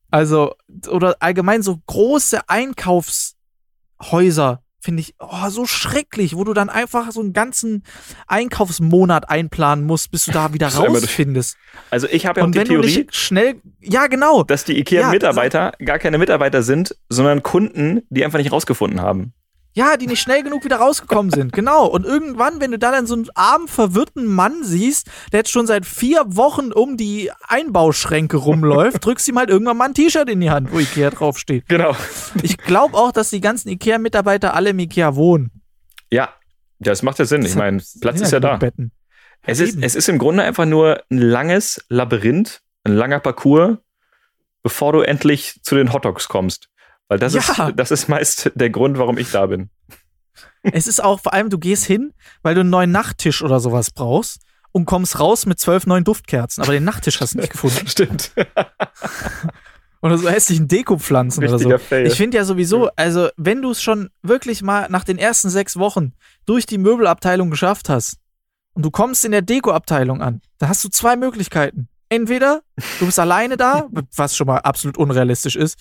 Also, oder allgemein so große Einkaufshäuser finde ich oh, so schrecklich, wo du dann einfach so einen ganzen Einkaufsmonat einplanen musst, bis du da wieder rausfindest. Also ich habe ja auch die Theorie, schnell, ja genau, dass die IKEA-Mitarbeiter ja, gar keine Mitarbeiter sind, sondern Kunden, die einfach nicht rausgefunden haben. Ja, die nicht schnell genug wieder rausgekommen sind. Genau. Und irgendwann, wenn du da dann so einen armen, verwirrten Mann siehst, der jetzt schon seit vier Wochen um die Einbauschränke rumläuft, drückst ihm halt irgendwann mal ein T-Shirt in die Hand, wo Ikea draufsteht. Genau. Ich glaube auch, dass die ganzen Ikea-Mitarbeiter alle im Ikea wohnen. Ja, das macht ja Sinn. Ich meine, Platz ist ja da. Betten. Es ist, es ist im Grunde einfach nur ein langes Labyrinth, ein langer Parcours, bevor du endlich zu den Hotdogs kommst. Weil das, ja. ist, das ist meist der Grund, warum ich da bin. Es ist auch vor allem, du gehst hin, weil du einen neuen Nachttisch oder sowas brauchst und kommst raus mit zwölf neuen Duftkerzen. Aber den Nachttisch hast du nicht gefunden. Stimmt. oder so hässlichen Dekopflanzen oder so. Fail. Ich finde ja sowieso, also wenn du es schon wirklich mal nach den ersten sechs Wochen durch die Möbelabteilung geschafft hast und du kommst in der Dekoabteilung an, da hast du zwei Möglichkeiten. Entweder du bist alleine da, was schon mal absolut unrealistisch ist,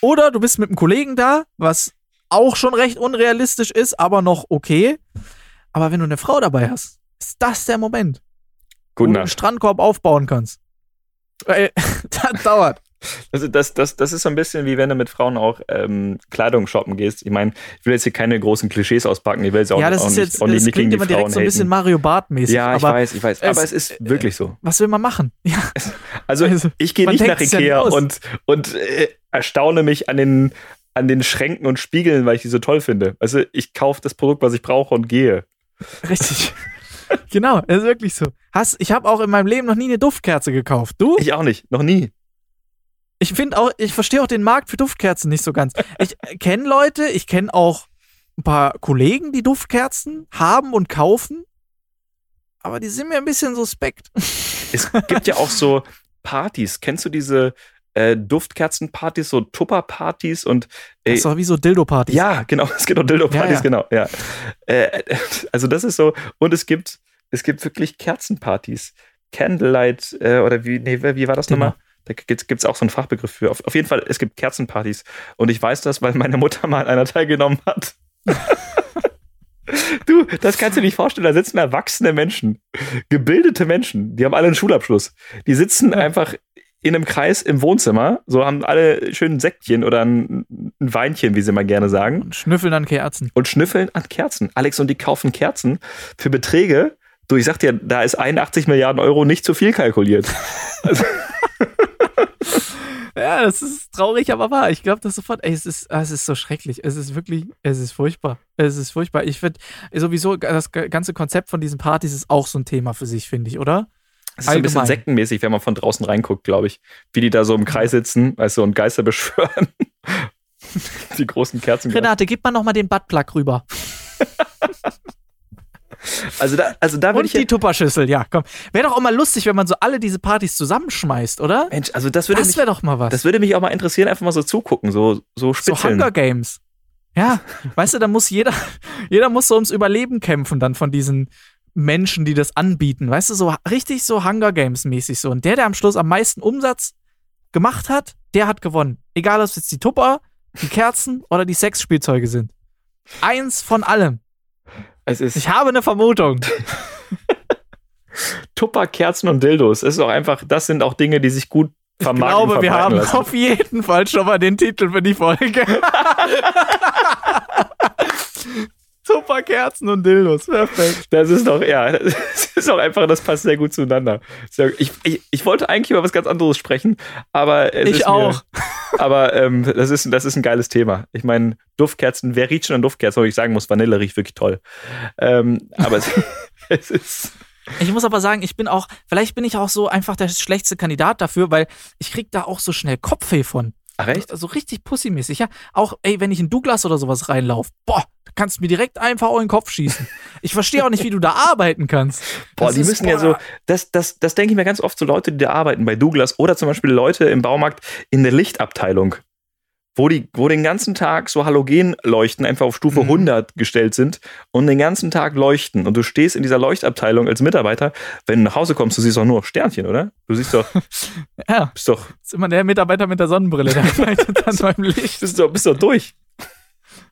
oder du bist mit einem Kollegen da, was auch schon recht unrealistisch ist, aber noch okay. Aber wenn du eine Frau dabei hast, ist das der Moment, Gute wo du einen Strandkorb aufbauen kannst. Weil das dauert. Also das, das, das ist so ein bisschen wie wenn du mit Frauen auch ähm, Kleidung shoppen gehst. Ich meine, ich will jetzt hier keine großen Klischees auspacken. Ich will jetzt auch, ja, das auch ist nicht, jetzt, auch nicht, das klingt immer direkt so ein bisschen Mario Bart mäßig. Ja, ich weiß, ich weiß. Aber es, ist wirklich so. Was will man machen? Ja. Also, also ich gehe nicht nach Ikea ja und, und äh, erstaune mich an den, an den Schränken und Spiegeln, weil ich die so toll finde. Also ich kaufe das Produkt, was ich brauche und gehe. Richtig. genau, das ist wirklich so. Hast, ich habe auch in meinem Leben noch nie eine Duftkerze gekauft. Du? Ich auch nicht, noch nie. Ich finde auch, ich verstehe auch den Markt für Duftkerzen nicht so ganz. Ich kenne Leute, ich kenne auch ein paar Kollegen, die Duftkerzen haben und kaufen, aber die sind mir ein bisschen suspekt. Es gibt ja auch so Partys. Kennst du diese äh, Duftkerzenpartys, so Tupper-Partys und äh, Das ist doch wie so Dildo-Partys. Ja, genau, es gibt auch Dildo-Partys, ja, ja. genau, ja. Äh, also das ist so, und es gibt, es gibt wirklich Kerzenpartys. Candlelight, äh, oder wie, nee, wie war das genau. nochmal? Da gibt es auch so einen Fachbegriff für. Auf, auf, jeden Fall, es gibt Kerzenpartys. Und ich weiß das, weil meine Mutter mal an einer teilgenommen hat. du, das kannst du dir nicht vorstellen. Da sitzen erwachsene Menschen, gebildete Menschen, die haben alle einen Schulabschluss. Die sitzen einfach in einem Kreis im Wohnzimmer, so haben alle schön ein Säckchen oder ein, ein, Weinchen, wie sie mal gerne sagen. Und schnüffeln an Kerzen. Und schnüffeln an Kerzen. Alex und die kaufen Kerzen für Beträge. Du, ich sag dir, da ist 81 Milliarden Euro nicht zu viel kalkuliert. Also, ja, das ist traurig, aber wahr. Ich glaube das sofort. Ey, es ist, es ist so schrecklich. Es ist wirklich, es ist furchtbar. Es ist furchtbar. Ich finde sowieso, das ganze Konzept von diesen Partys ist auch so ein Thema für sich, finde ich, oder? Es ist Allgemein. ein bisschen sektenmäßig, wenn man von draußen reinguckt, glaube ich. Wie die da so im Kreis sitzen, weißt du, und Geister beschwören. die großen Kerzen. Renate, gib mal noch mal den Buttplug rüber. Also da, also da Und die Tupperschüssel, ja, komm. Wäre doch auch mal lustig, wenn man so alle diese Partys zusammenschmeißt, oder? Mensch, also das würde das wäre doch mal was. Das würde mich auch mal interessieren, einfach mal so zugucken, so so spitzeln. So Hunger Games. Ja, weißt du, da muss jeder, jeder muss so ums Überleben kämpfen dann von diesen Menschen, die das anbieten. Weißt du, so richtig so Hunger Games mäßig so. Und der, der am Schluss am meisten Umsatz gemacht hat, der hat gewonnen. Egal, ob es jetzt die Tupper, die Kerzen oder die Sexspielzeuge sind. Eins von allem. Ich habe eine Vermutung. Tupper, Kerzen und Dildos. ist auch einfach, das sind auch Dinge, die sich gut vermarkten. Ich glaube, wir haben lassen. auf jeden Fall schon mal den Titel für die Folge. Super Kerzen und Dildos, perfekt. Das ist doch, ja, das ist doch einfach, das passt sehr gut zueinander. Ich, ich, ich wollte eigentlich über was ganz anderes sprechen, aber es ich ist auch. Mir, aber ähm, das, ist, das ist ein geiles Thema. Ich meine, Duftkerzen, wer riecht schon an Duftkerzen? Wo ich sagen muss, Vanille riecht wirklich toll. Ähm, aber es, es ist. Ich muss aber sagen, ich bin auch, vielleicht bin ich auch so einfach der schlechteste Kandidat dafür, weil ich krieg da auch so schnell Kopfweh von. Ach, echt? So, so richtig pussymäßig, ja. Auch, ey, wenn ich in Douglas oder sowas reinlaufe, boah, kannst du mir direkt einfach in den Kopf schießen. Ich verstehe auch nicht, wie du da arbeiten kannst. Boah, das die ist, müssen boah. ja so, das, das, das denke ich mir ganz oft zu so Leute, die da arbeiten bei Douglas oder zum Beispiel Leute im Baumarkt in der Lichtabteilung wo die, wo den ganzen Tag so Halogenleuchten einfach auf Stufe mhm. 100 gestellt sind und den ganzen Tag leuchten. Und du stehst in dieser Leuchtabteilung als Mitarbeiter, wenn du nach Hause kommst, du siehst doch nur Sternchen, oder? Du siehst doch. ja. Bist doch. Ist immer der Mitarbeiter mit der Sonnenbrille, der arbeitet dann beim Licht. Bist doch, bist doch durch.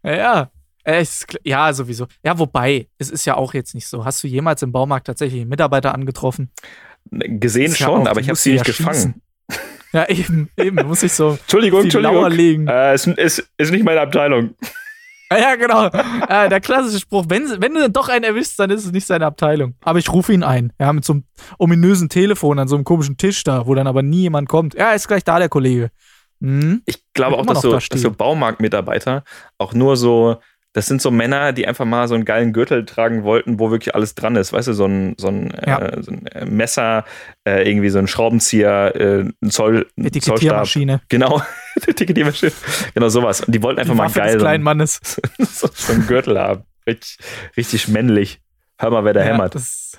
Ja, ja. Äh, ja, sowieso. Ja, wobei, es ist ja auch jetzt nicht so. Hast du jemals im Baumarkt tatsächlich einen Mitarbeiter angetroffen? Gesehen Ist ja schon, auch- aber ich habe sie nicht ja gefangen. schießen. Ja, eben, eben. Da muss ich so Entschuldigung, Entschuldigung. legen. Äh, es ist, ist nicht meine Abteilung. Ja, ja, genau. Äh, der klassische Spruch, wenn, wenn du doch einen erwischst, dann ist es nicht seine Abteilung. Aber ich rufe ihn ein. Ja, mit so einem ominösen Telefon an so einem komischen Tisch da, wo dann aber nie jemand kommt. Ja, ist gleich da der Kollege. Hm? Ich glaube auch, dass so, da dass so Baumarktmitarbeiter auch nur so, das sind so Männer, die einfach mal so einen geilen Gürtel tragen wollten, wo wirklich alles dran ist. Weißt du, so ein, so ein, Ja. äh, so ein äh, Messer, äh, irgendwie so ein Schraubenzieher, äh, ein Zoll. Etikettiermaschine. Genau, Etikettiermaschine. Genau sowas. Und die wollten einfach Die mal Waffe geil des so, kleinen Mannes. so, so einen Gürtel haben. Richtig, richtig männlich. Hör mal, wer da Ja, hämmert. Das,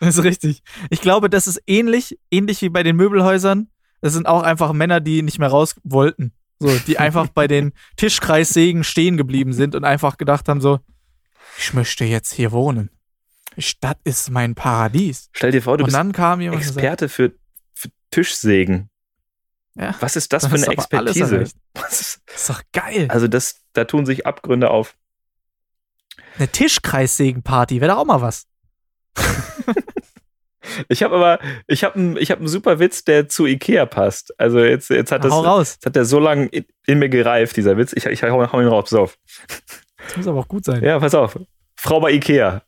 das ist richtig. Ich glaube, das ist ähnlich, ähnlich wie bei den Möbelhäusern. Das sind auch einfach Männer, die nicht mehr raus wollten. So, die einfach bei den Tischkreissägen stehen geblieben sind und einfach gedacht haben: so, ich möchte jetzt hier wohnen. Stadt ist mein Paradies. Stell dir vor, du und bist Experte für, für Tischsägen. ja, Was ist das dann für eine Expertise? Was ist, das ist doch geil. also das, da tun sich Abgründe auf. Eine Tischkreissägenparty wäre doch auch mal was. Ich habe aber, ich habe einen ich hab einen super Witz, der zu Ikea passt. Also jetzt, jetzt hat das, Hau raus. jetzt hat der so lange in, in mir gereift, dieser Witz. Ich, ich hau, hau ihn raus, pass auf. Das muss aber auch gut sein. Ja, pass auf. Frau bei Ikea.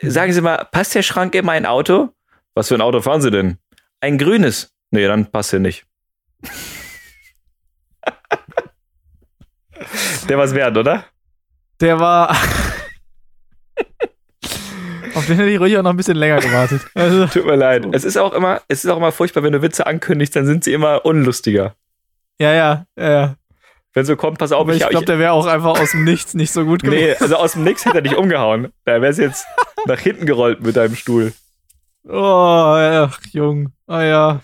Sagen Sie mal, passt der Schrank in mein Auto? Was für ein Auto fahren Sie denn? Ein grünes. Nee, dann passt er nicht. der war's wert, oder? Der war. Auf den hätte ich ruhig auch noch ein bisschen länger gewartet. Also, Tut mir leid. Es ist auch immer, es ist auch immer furchtbar, wenn du Witze ankündigst, dann sind sie immer unlustiger. ja, ja, ja, ja. Wenn so kommt, pass auf, Aber ich glaube, der wäre auch einfach aus dem Nichts nicht so gut gewesen. Nee, also aus dem Nix hätte er dich umgehauen. Da wär's jetzt nach hinten gerollt mit deinem Stuhl. Oh, ach, Jung. Oh ja.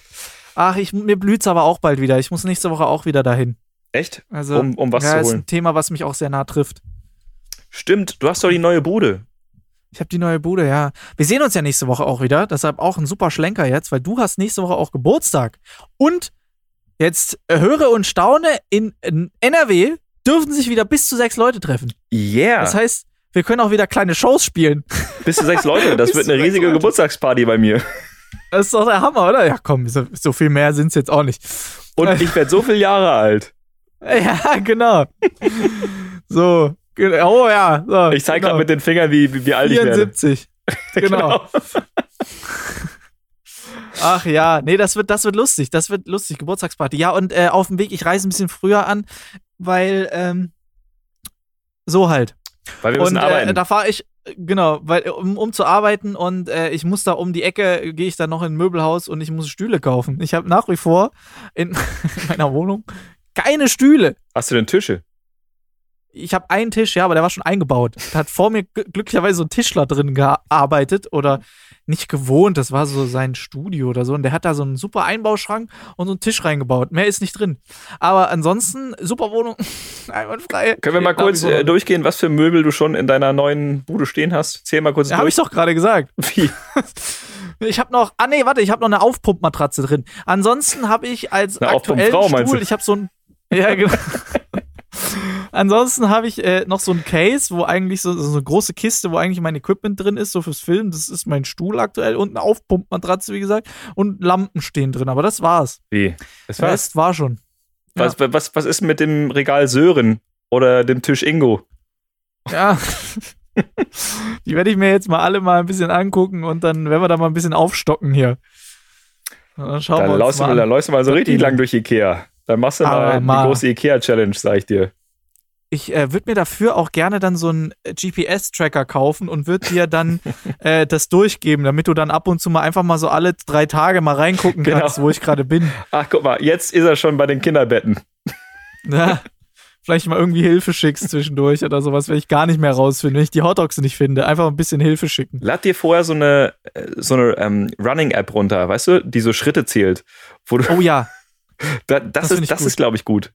Ach, ich, mir blüht's aber auch bald wieder. Ich muss nächste Woche auch wieder dahin. Echt? Also, Um, um was ja, zu ist holen. ein Thema, was mich auch sehr nah trifft. Stimmt, du hast doch die neue Bude. Ich habe die neue Bude, ja. Wir sehen uns ja nächste Woche auch wieder. Deshalb auch ein super Schlenker jetzt, weil du hast nächste Woche auch Geburtstag. Und jetzt höre und staune, in, in NRW dürfen sich wieder bis zu sechs Leute treffen. Yeah. Das heißt, wir können auch wieder kleine Shows spielen. bis zu sechs Leute. Das wird eine riesige Leute. Geburtstagsparty bei mir. Das ist doch der Hammer, oder? Ja, komm, so, so viel mehr sind's jetzt auch nicht. Und ich werde so viele Jahre alt. Ja, genau. so, oh ja. So, Ich zeige genau. gerade mit den Fingern, wie, wie, wie alt ich werde. 74. Genau. Ach ja, nee, das wird, das wird lustig. Das wird lustig. Geburtstagsparty. Ja, und äh, auf dem Weg, ich reise ein bisschen früher an, weil, ähm, so halt. Weil wir müssen und arbeiten. äh, da fahre ich, äh, genau, weil, um, um zu arbeiten und äh, ich muss da um die Ecke, äh, gehe ich dann noch in ein Möbelhaus und ich muss Stühle kaufen. Ich habe nach wie vor in meiner Wohnung keine Stühle. hast du denn Tische? Ich habe einen Tisch, ja, aber der war schon eingebaut. Da hat vor mir gl- glücklicherweise so ein Tischler drin gearbeitet oder nicht gewohnt. Das war so sein Studio oder so. Und der hat da so einen super Einbauschrank und so einen Tisch reingebaut. Mehr ist nicht drin. Aber ansonsten, super Wohnung. Einwandfrei. Können wir mal kurz äh, durchgehen, was für Möbel du schon in deiner neuen Bude stehen hast? Zähl mal kurz Ja, habe durch. ich doch gerade gesagt. Wie? Ich habe noch, ah nee, warte, ich habe noch eine Aufpumpmatratze drin. Ansonsten habe ich als Eine aktuellen meinst Stuhl, ich habe so ein, ja genau. Ansonsten habe ich äh, noch so ein Case, wo eigentlich so, so eine große Kiste, wo eigentlich mein Equipment drin ist, so fürs Filmen. Das ist mein Stuhl aktuell und eine Aufpumpmatratze, wie gesagt, und Lampen stehen drin. Aber das war's. Wie? Das war's. Rest war schon. Was, was, was ist mit dem Regal Sören oder dem Tisch Ingo? Ja. Die werde ich mir jetzt mal alle mal ein bisschen angucken und dann werden wir da mal ein bisschen aufstocken hier. Und Dann schauen Da wir uns mal mal, da an. läufst du mal so richtig lang durch Ikea. Dann machst du mal, mal. die große Ikea-Challenge, sag ich dir. Ich äh, würde mir dafür auch gerne dann so einen GPS-Tracker kaufen und würde dir dann äh, das durchgeben, damit du dann ab und zu mal einfach mal so alle drei Tage mal reingucken Genau. kannst, wo ich gerade bin. Ach, guck mal, jetzt ist er schon bei den Kinderbetten. Ja. Vielleicht mal irgendwie Hilfe schickst zwischendurch oder sowas, wenn ich gar nicht mehr rausfinde, wenn ich die Hotdogs nicht finde. Einfach ein bisschen Hilfe schicken. Lad dir vorher so eine, äh, so eine ähm, Running-App runter, weißt du, die so Schritte zählt. Wo du, Oh ja, da, das, das ist, das gut. ist, glaube ich, gut.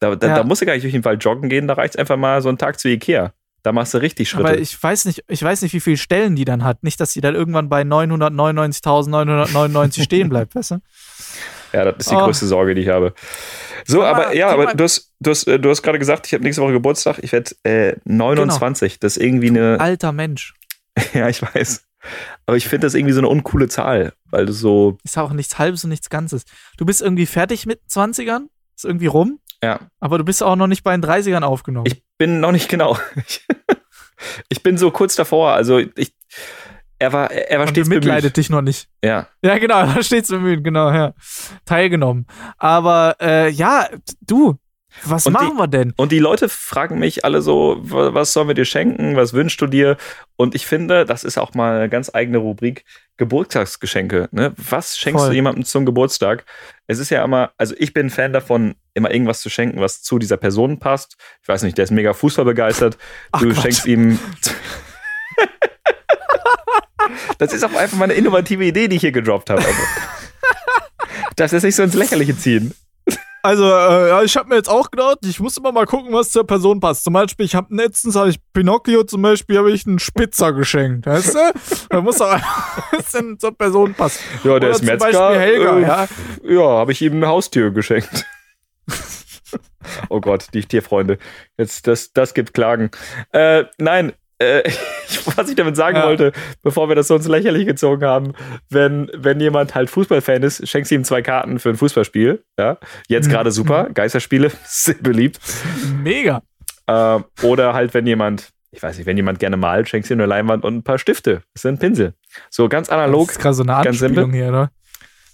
Da, da, Ja. da musst du gar nicht durch den Wald joggen gehen, da reicht einfach mal so einen Tag zu Ikea. Da machst du richtig Schritte. aber ich weiß nicht, ich weiß nicht, wie viele Stellen die dann hat. Nicht, dass die dann irgendwann bei 999.999 stehen bleibt, weißt du? Ja, das ist die Oh. größte Sorge, die ich habe. So, mal, aber ja, aber du hast, du hast, du hast gerade gesagt, ich habe nächste Woche Geburtstag. Ich werde äh, 29. Das ist irgendwie eine. Alter Mensch. Ja, ich weiß. Aber ich finde das irgendwie so eine uncoole Zahl, weil du so. Ist auch nichts Halbes und nichts Ganzes. Du bist irgendwie fertig mit 20ern, ist irgendwie rum, Ja, aber du bist auch noch nicht bei den 30ern aufgenommen. ich bin noch nicht genau. Ich, bin so kurz davor. Also ich. Er war, er war und stets bemüht. dich noch nicht. Ja. Ja, genau, da steht's bemüht, genau, ja. Teilgenommen. Aber äh, ja, du, was Und die- machen wir denn? Und die Leute fragen mich alle so, wa- was sollen wir dir schenken? Was wünschst du dir? Und ich finde, das ist auch mal eine ganz eigene Rubrik. Geburtstagsgeschenke. Ne? Was schenkst Voll. du jemandem zum Geburtstag? Es ist ja immer, also ich bin Fan davon, immer irgendwas zu schenken, was zu dieser Person passt. Ich weiß nicht, der ist mega Fußball begeistert. Ach Du Gott. schenkst ihm. das ist auch einfach mal eine innovative Idee, die ich hier gedroppt habe. Also. Das ist nicht so ins Lächerliche ziehen. Also, äh, ich habe mir jetzt auch gedacht, ich muss immer mal gucken, was zur Person passt. Zum Beispiel, ich habe letztens habe ich Pinocchio zum Beispiel, habe ich einen Spitzer geschenkt. Weißt du? Da muss auch ein bisschen zur Person passen. Ja, der Oder ist zum Metzger. Beispiel Helga, äh, ja. Ja, habe ich ihm eine Haustür geschenkt. Oh Gott, die Tierfreunde. Jetzt, das, das gibt Klagen. Äh, nein, äh, was ich damit sagen Ja. wollte, bevor wir das so ins Lächerliche gezogen haben, wenn, wenn jemand halt Fußballfan ist, schenkst du ihm zwei Karten für ein Fußballspiel. Ja? Jetzt Mhm. gerade super, Geisterspiele, sind beliebt. Mega. Äh, oder halt, wenn jemand, ich weiß nicht, wenn jemand gerne malt, schenkst du ihm eine Leinwand und ein paar Stifte. Das sind Pinsel. So ganz analog, Das ist gerade so eine ganz simpel. Hier, oder?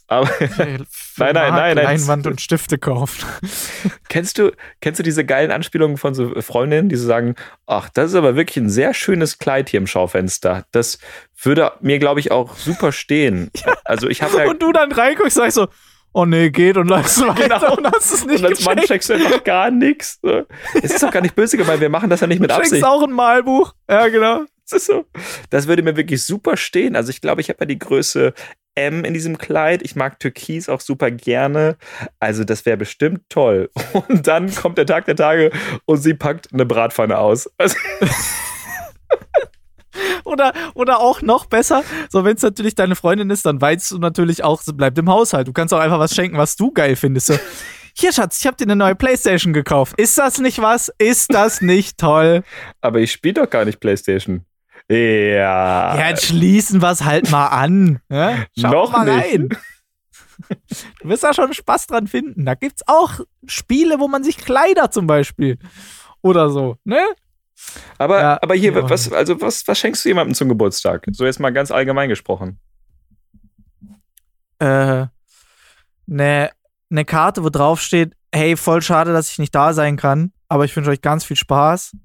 Aber Nein, nein, nein, nein. Leinwand und Stifte kauft. Kennst du, kennst du diese geilen Anspielungen von so Freundinnen, die so sagen, ach, das ist aber wirklich ein sehr schönes Kleid hier im Schaufenster. Das würde mir, glaube ich, auch super stehen. Also ich habe ja, Und du dann reinguckst, sagst so, oh nee, geht und läufst weiter Genau. und hast es nicht und als Mann checkst du einfach gar nichts. So. Es ist doch gar nicht böse gemeint, wir machen das ja nicht mit Du Absicht. auch ein Malbuch. Ja, genau. Das würde mir wirklich super stehen. Also ich glaube, ich habe ja die Größe M in diesem Kleid. Ich mag Türkis auch super gerne. Also das wäre bestimmt toll. Und dann kommt der Tag der Tage und sie packt eine Bratpfanne aus. Also, Oder, oder auch noch besser, so wenn es natürlich deine Freundin ist, dann weißt du natürlich auch, sie bleibt im Haushalt. Du kannst auch einfach was schenken, was du geil findest. So, hier, Schatz, ich habe dir eine neue Playstation gekauft. Ist das nicht was? Ist das nicht toll? aber ich spiele doch gar nicht Playstation. Ja. Ja, jetzt schließen wir es halt mal an. Ja? Schau Noch mal nicht. rein. Du wirst da schon Spaß dran finden. Da gibt's auch Spiele, wo man sich Kleider zum Beispiel oder so, ne? aber, Ja, aber hier, ja. was, also was, was schenkst du jemandem zum Geburtstag? So jetzt mal ganz allgemein gesprochen. äh, eine ne Karte, wo drauf steht, hey, voll schade, dass ich nicht da sein kann, aber ich wünsche euch ganz viel Spaß.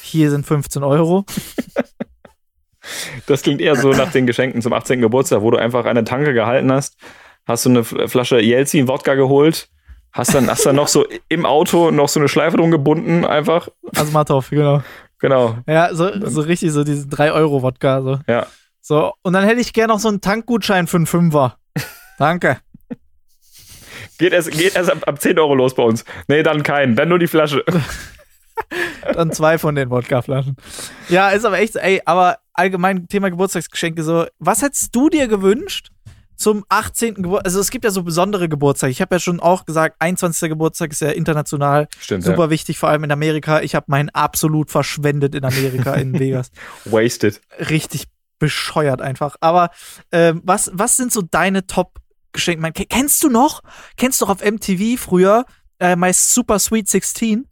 Hier sind 15 Euro. Das klingt eher so nach den Geschenken zum 18. Geburtstag, wo du einfach eine Tanke gehalten hast, hast du eine Flasche Jelzin Wodka geholt, hast dann, hast dann noch so im Auto noch so eine Schleife drum gebunden, einfach. Also Matov, genau. Genau. Ja, so, so richtig so diesen 3-Euro-Wodka. So. Ja. so, und dann hätte ich gerne noch so einen Tankgutschein für einen Fünfer. Danke. Geht erst, geht erst ab, ab 10 Euro los bei uns. Nee, dann keinen. Dann nur die Flasche. Dann zwei von den Wodkaflaschen. Ja, ist aber echt, ey, aber allgemein Thema Geburtstagsgeschenke so. Was hättest du dir gewünscht zum 18. Geburtstag? Also es gibt ja so besondere Geburtstage. Ich habe ja schon auch gesagt, 21. Geburtstag ist ja international Stimmt. super wichtig, vor allem in Amerika. Ich habe meinen absolut verschwendet in Amerika, in Vegas. Ja. Wasted. Richtig bescheuert einfach. Aber ähm, was, was sind so deine Top-Geschenke? Kennst du noch? Kennst du noch auf MTV früher äh, My Super Sweet 16?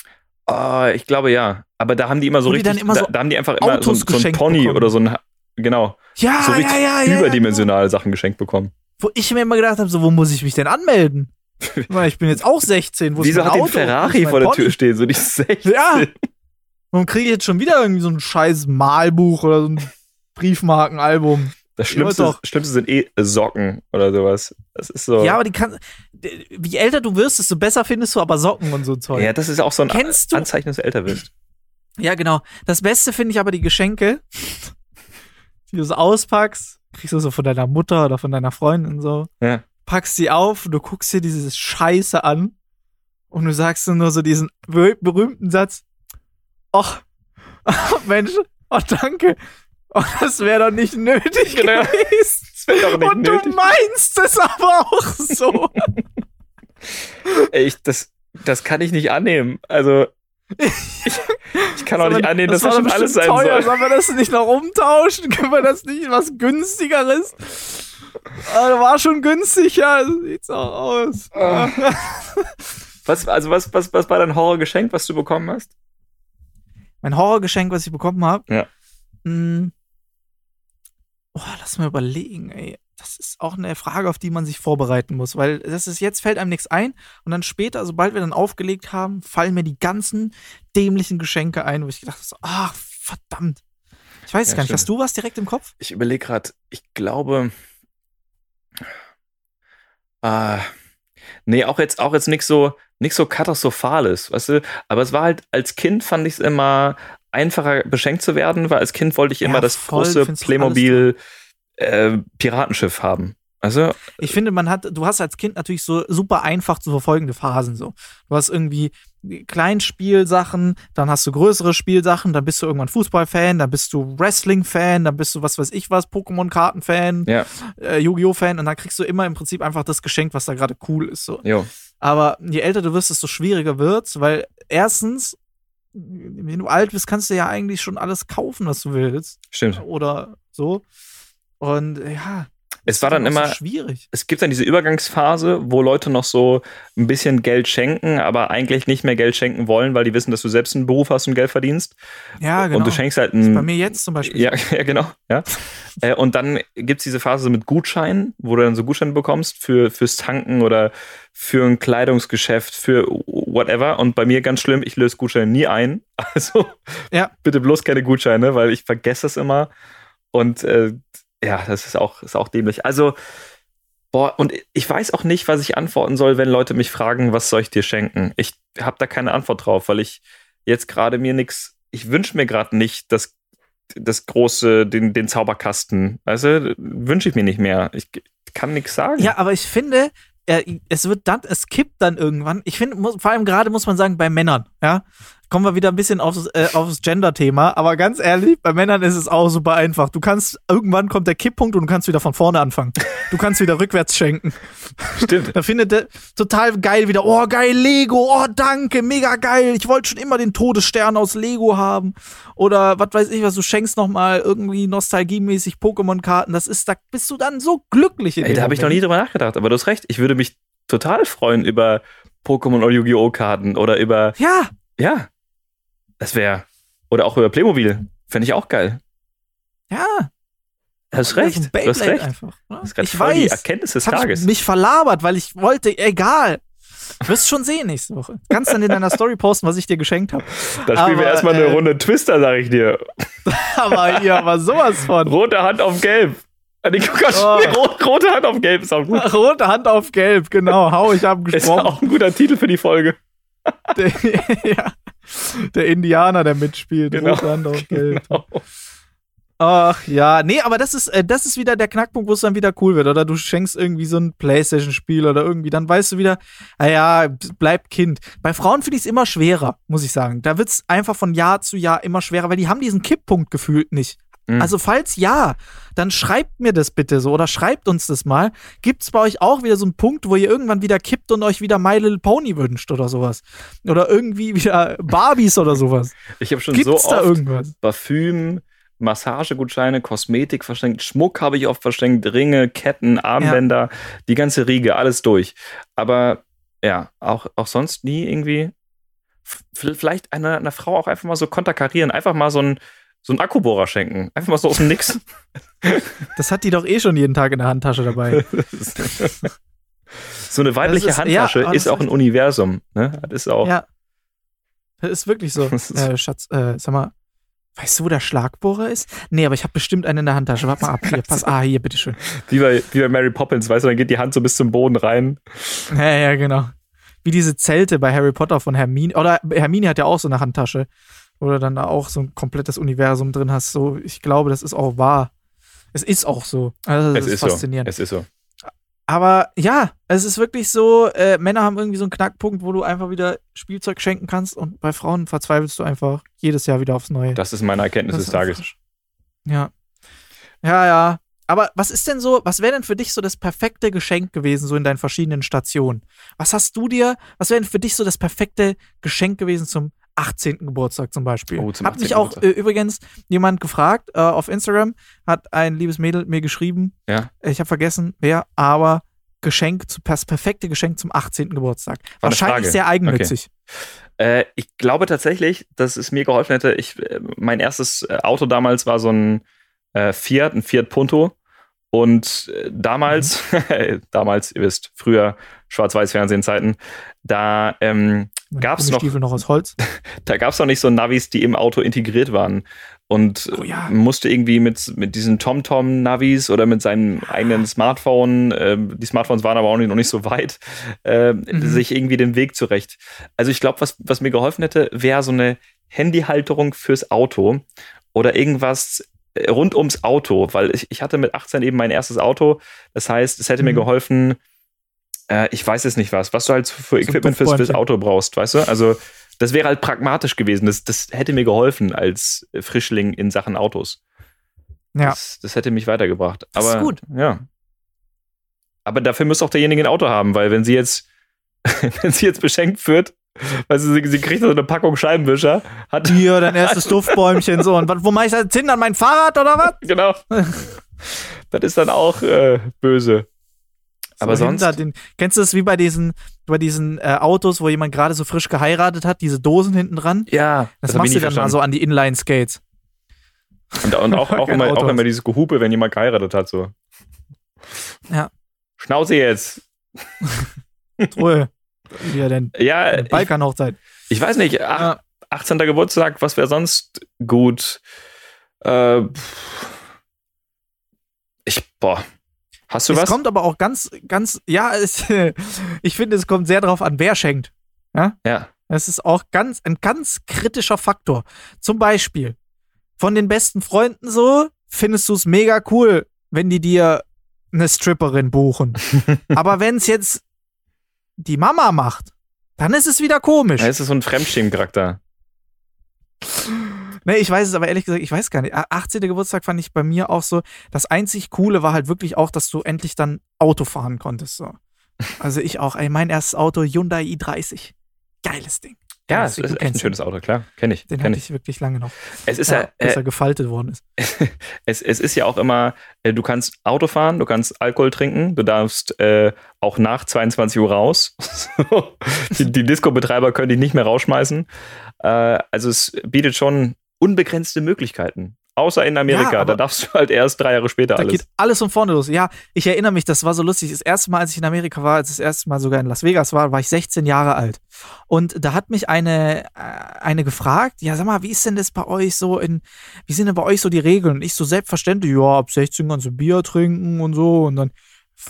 Ah, ich glaube ja. Aber da haben die immer so die richtig, immer so da, da haben die einfach immer so, Autos so ein Pony bekommen. oder so ein, genau, Ja, so richtig ja, ja, ja. überdimensionale Sachen geschenkt bekommen. Wo ich mir immer gedacht habe, so, wo muss ich mich denn anmelden? Ich bin jetzt auch 16. Wo ist Wieso mein hat den Auto? Wo Ferrari ist vor der Pony? Tür stehen? So die 16. Ja. Warum kriege ich jetzt schon wieder irgendwie so ein scheiß Malbuch oder so ein Briefmarkenalbum? Das Schlimmste. Schlimmste sind eh Socken oder sowas. Das ist so. Ja, aber die kann. Wie älter du wirst, desto besser findest du aber Socken und so Zeug. Ja, das ist auch so ein Kennst du- Anzeichen, dass du älter wirst. Ja, genau. Das Beste finde ich aber die Geschenke, die du so auspackst, kriegst du so von deiner Mutter oder von deiner Freundin so, Ja. packst sie auf, du guckst dir dieses Scheiße an und du sagst nur so diesen ber- berühmten Satz, ach, Mensch, oh danke, oh, das wäre doch nicht nötig Genau. gewesen. Nicht und nötig. du meinst es aber auch so. Ey, ich, das, das kann ich nicht annehmen. Also, ich, ich kann auch nicht annehmen, dass das, das schon alles sein teuer. soll. Sollen wir das nicht noch umtauschen? Können wir das nicht was günstigeres? Also war schon günstig, ja. Sieht's auch aus. Ah. was, also was, was, was war dein Horrorgeschenk, was du bekommen hast? Mein Horrorgeschenk, was ich bekommen habe? Ja. Hm. Oh, lass mal überlegen, ey. Das ist auch eine Frage, auf die man sich vorbereiten muss, weil das ist jetzt fällt einem nichts ein und dann später, sobald wir dann aufgelegt haben, fallen mir die ganzen dämlichen Geschenke ein, wo ich gedacht habe, ach verdammt. Ich weiß ja, gar nicht, stimmt. hast du was direkt im Kopf? Ich überlege gerade, ich glaube, äh, nee, auch jetzt, auch jetzt nichts so, nichts so katastrophales, weißt du? Aber es war halt, als Kind fand ich es immer einfacher beschenkt zu werden, weil als Kind wollte ich immer ja, das voll, große Playmobil äh, Piratenschiff haben. Also, ich finde, man hat, du hast als Kind natürlich so super einfach zu verfolgende Phasen so. Du hast irgendwie Kleinspielsachen, dann hast du größere Spielsachen, dann bist du irgendwann Fußballfan, dann bist du Wrestling-Fan, dann bist du was weiß ich was, Pokémon-Karten-Fan, ja. äh, Yu-Gi-Oh!-Fan und dann kriegst du immer im Prinzip einfach das Geschenk, was da gerade cool ist. So. Jo. Aber je älter du wirst, desto schwieriger wird's, weil erstens, wenn du alt bist, kannst du ja eigentlich schon alles kaufen, was du willst. Stimmt. Oder so. Und ja, es war dann immer so schwierig. Es gibt dann diese Übergangsphase, wo Leute noch so ein bisschen Geld schenken, aber eigentlich nicht mehr Geld schenken wollen, weil die wissen, dass du selbst einen Beruf hast und Geld verdienst. Ja, genau. Und du genau. schenkst halt ein. bei mir jetzt zum Beispiel. Ja, ja genau. Ja. Äh, und dann gibt es diese Phase mit Gutscheinen, wo du dann so Gutscheine bekommst für, fürs Tanken oder für ein Kleidungsgeschäft, für whatever. Und bei mir ganz schlimm, ich löse Gutscheine nie ein. Also ja. bitte bloß keine Gutscheine, weil ich vergesse das immer. Und äh, ja, das ist auch, ist auch dämlich. Also, boah, und ich weiß auch nicht, was ich antworten soll, wenn Leute mich fragen, was soll ich dir schenken? Ich habe da keine Antwort drauf, weil ich jetzt gerade mir nichts, ich wünsche mir gerade nicht das, das große, den, den Zauberkasten. Weißt du, wünsche ich mir nicht mehr. Ich kann nichts sagen. Ja, aber ich finde, es wird dann, es kippt dann irgendwann. Ich finde, vor allem gerade muss man sagen, bei Männern, ja kommen wir wieder ein bisschen aufs, äh, aufs Gender-Thema. Aber ganz ehrlich, bei Männern ist es auch super einfach. Du kannst, irgendwann kommt der Kipppunkt und du kannst wieder von vorne anfangen. Du kannst wieder rückwärts schenken. Stimmt. da findet der total geil wieder, oh geil, Lego, oh danke, mega geil. Ich wollte schon immer den Todesstern aus Lego haben. Oder was weiß ich was, du schenkst nochmal irgendwie nostalgiemäßig Pokémon-Karten. Das ist, da bist du dann so glücklich. In Ey, da habe ich noch nie drüber nachgedacht, aber du hast recht. Ich würde mich total freuen über Pokémon oder Yu-Gi-Oh! Karten oder über. Ja. Ja. Das wäre. Oder auch über Playmobil. Fände ich auch geil. Ja. Du hast recht. Du hast recht. Einfach, ne? Das ist ich weiß. die Erkenntnis des Tages. mich verlabert, weil ich wollte, egal. Du wirst schon sehen nächste Woche. Kannst dann in deiner Story posten, was ich dir geschenkt habe. Da spielen wir erstmal eine äh, Runde Twister, sag ich dir. aber hier, aber sowas von. Rote Hand auf Gelb. Oh. Rote Hand auf Gelb ist auch gut. Rote Hand auf Gelb, genau. Hau, ich habe gesprochen. Ist auch ein guter Titel für die Folge. Der, ja. Der Indianer, der mitspielt. Genau. Rote auf Gelb. Genau. Ach ja, nee, aber das ist, äh, das ist wieder der Knackpunkt, wo es dann wieder cool wird. Oder du schenkst irgendwie so ein Playstation-Spiel oder irgendwie, dann weißt du wieder, naja, ah bleib Kind. Bei Frauen finde ich es immer schwerer, muss ich sagen. Da wird es einfach von Jahr zu Jahr immer schwerer, weil die haben diesen Kipppunkt gefühlt nicht. Mhm. Also falls ja, dann schreibt mir das bitte so oder schreibt uns das mal. Gibt es bei euch auch wieder so einen Punkt, wo ihr irgendwann wieder kippt und euch wieder My Little Pony wünscht oder sowas? Oder irgendwie wieder Barbies oder sowas? Ich habe schon Gibt's so oft irgendwas? Parfüm, Massagegutscheine, Kosmetik verschenkt, Schmuck habe ich oft verschenkt, Ringe, Ketten, Armbänder, ja. die ganze Riege, alles durch. Aber ja, auch, auch sonst nie irgendwie. Vielleicht einer, einer Frau auch einfach mal so konterkarieren, einfach mal so ein so einen Akkubohrer schenken. Einfach mal so aus dem Nix. Das hat die doch eh schon jeden Tag in der Handtasche dabei. so eine weibliche ist, Handtasche ja, ist auch ein Universum. Ne? Das ist auch. Ja. Das ist wirklich so. äh, Schatz, äh, sag mal, weißt du, wo der Schlagbohrer ist? Nee, aber ich habe bestimmt einen in der Handtasche. Warte mal ab. Hier, pass. Ah, hier, bitteschön. Wie bei, wie bei Mary Poppins, weißt du, dann geht die Hand so bis zum Boden rein. Ja, ja, genau. Wie diese Zelte bei Harry Potter von Hermine. Oder Hermine hat ja auch so eine Handtasche du dann da auch so ein komplettes Universum drin hast. So, ich glaube, das ist auch wahr. Es ist auch so. Also, das es ist, faszinierend. So. Es ist so. Aber ja, es ist wirklich so, äh, Männer haben irgendwie so einen Knackpunkt, wo du einfach wieder Spielzeug schenken kannst und bei Frauen verzweifelst du einfach jedes Jahr wieder aufs Neue. Das ist meine Erkenntnis des Tages. Ja. Ja, ja. Aber was ist denn so, was wäre denn für dich so das perfekte Geschenk gewesen, so in deinen verschiedenen Stationen? Was hast du dir, was wäre denn für dich so das perfekte Geschenk gewesen zum 18. Geburtstag zum Beispiel? Oh, zum hat 18. mich auch äh, übrigens jemand gefragt äh, auf Instagram, hat ein liebes Mädel mir geschrieben, Ja. ich habe vergessen, wer, aber Geschenk, zu- das perfekte Geschenk zum 18. Geburtstag. War Wahrscheinlich sehr eigennützig. Äh, ich glaube tatsächlich, dass es mir geholfen hätte. Ich, äh, mein erstes äh, Auto damals war so ein Fiat, ein Fiat Punto. Und damals, damals, ihr wisst, früher Schwarz-Weiß-Fernsehen-Zeiten, da, ähm, Meine Gab's noch- noch aus Holz. da gab es noch nicht so Navis, die im Auto integriert waren. Und Oh ja. äh, musste irgendwie mit, mit diesen TomTom-Navis oder mit seinem eigenen Smartphone, äh, die Smartphones waren aber auch nicht, noch nicht so weit, äh, Mhm. sich irgendwie den Weg zurecht. Also ich glaube, was, was mir geholfen hätte, wäre so eine Handyhalterung fürs Auto oder irgendwas äh, rund ums Auto, weil ich, ich hatte mit 18 eben mein erstes Auto. Das heißt, es hätte mir Mhm. geholfen, äh, ich weiß jetzt nicht was, was du halt für ein Equipment fürs, fürs. Auto brauchst, weißt du? Also das wäre halt pragmatisch gewesen. Das, das hätte mir geholfen als Frischling in Sachen Autos. Ja. Das, das hätte mich weitergebracht. Das Aber, ist gut. Ja. Aber dafür muss auch derjenige ein Auto haben, weil wenn sie jetzt, wenn sie jetzt beschenkt wird, weißt du, sie, sie kriegt so eine Packung Scheibenwischer, hat, Hier, dein erstes Duftbäumchen so. Und wo mach ich das jetzt hin? An mein Fahrrad oder was? genau. das ist dann auch äh, böse. Aber so sonst, Den, kennst du das wie bei diesen, bei diesen äh, Autos, wo jemand gerade so frisch geheiratet hat, diese Dosen hinten dran? ja, Das, hab machst ich du dann mal verstanden. so an die Inline-Skates. Und, und auch, auch, immer, auch immer dieses Gehupe, wenn jemand geheiratet hat, so. Ja. Schnauze jetzt. Ruhe. Ja, denn Ja, ich, Balkanhochzeit. ich weiß nicht, ach, Ja. 18. Geburtstag, was wäre sonst gut? Äh, ich, boah. Hast du Es was? kommt aber auch ganz, ganz, ja, es, ich finde, es kommt sehr darauf an, wer schenkt. ja. Das ist auch ganz, ein ganz kritischer Faktor. Zum Beispiel, von den besten Freunden so, findest du es mega cool, wenn die dir eine Stripperin buchen. Aber wenn es jetzt die Mama macht, dann ist es wieder komisch. Da ist es so ein Fremdschämen-Charakter. Nee, ich weiß es aber ehrlich gesagt, ich weiß gar nicht. A- 18. Geburtstag fand ich bei mir auch so. Das einzig Coole war halt wirklich auch, dass du endlich dann Auto fahren konntest. So. Also ich auch. Ey, mein erstes Auto, Hyundai i30. Geiles Ding. Ja, es ist echt ein schönes Auto, klar. Kenne ich. Den Kenn hatte ich. ich wirklich lange noch. Es ist ja, ja, bis äh, er gefaltet worden ist. es, es ist ja auch immer, äh, du kannst Auto fahren, du kannst Alkohol trinken, du darfst äh, auch nach 22 Uhr raus. Die die Disco-Betreiber können dich nicht mehr rausschmeißen. Äh, also es bietet schon unbegrenzte Möglichkeiten. Außer in Amerika, Ja, da darfst du halt erst drei Jahre später Da alles. geht alles von vorne los. Ja, ich erinnere mich, das war so lustig. Das erste Mal, als ich in Amerika war, als das erste Mal sogar in Las Vegas war, war ich 16 Jahre alt. Und da hat mich eine, äh, eine gefragt, ja, sag mal, wie ist denn das bei euch so in, wie sind denn bei euch so die Regeln? Und ich so selbstverständlich, ja, ab 16 kannst du Bier trinken und so. Und dann,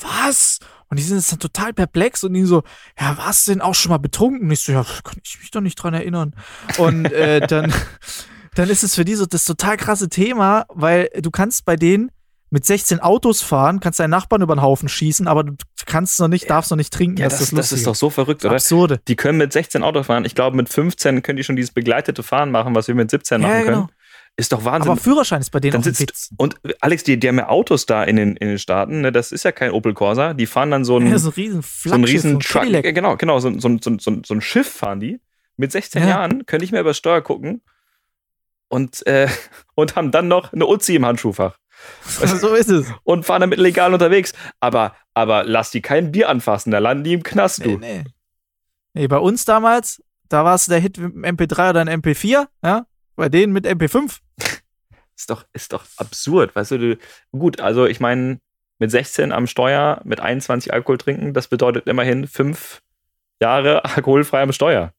was? Und die sind jetzt dann total perplex und die so, ja, warst du denn auch schon mal betrunken? Und ich so, ja, kann ich mich doch nicht dran erinnern. Und äh, dann, dann ist es für die so das total krasse Thema, weil du kannst bei denen mit 16 Autos fahren, kannst deinen Nachbarn über den Haufen schießen, aber du kannst noch nicht, darfst noch nicht trinken. ja, das, das, Lustige. ist doch so verrückt, oder? absurde. Die können mit 16 Auto fahren. Ich glaube, mit 15 können die schon dieses begleitete Fahren machen, was wir mit 17 machen Ja, genau. können. Ist doch Wahnsinn. Aber Führerschein ist bei denen Dann sitzt, und Alex, die, die haben ja Autos da in den, in den Staaten, ne? das ist ja kein Opel Corsa, die fahren dann so ein, Ja, so ein riesen so ein riesen Truck, genau, genau, so, so, so, ein Schiff fahren die. Mit 16 Ja. Jahren können nicht mehr über Steuer gucken und, äh, und haben dann noch eine Uzi im Handschuhfach so ist es. und fahren damit legal unterwegs. Aber, aber lass die kein Bier anfassen, da landen die im Knast, du. Nee, nee. nee, bei uns damals, da war es der Hit mit dem MP3 oder ein MP4, ja? Bei denen mit MP5. Ist doch, ist doch absurd, weißt du, du gut, also ich meine, mit 16 am Steuer, mit 21 Alkohol trinken, das bedeutet immerhin fünf Jahre alkoholfrei am Steuer.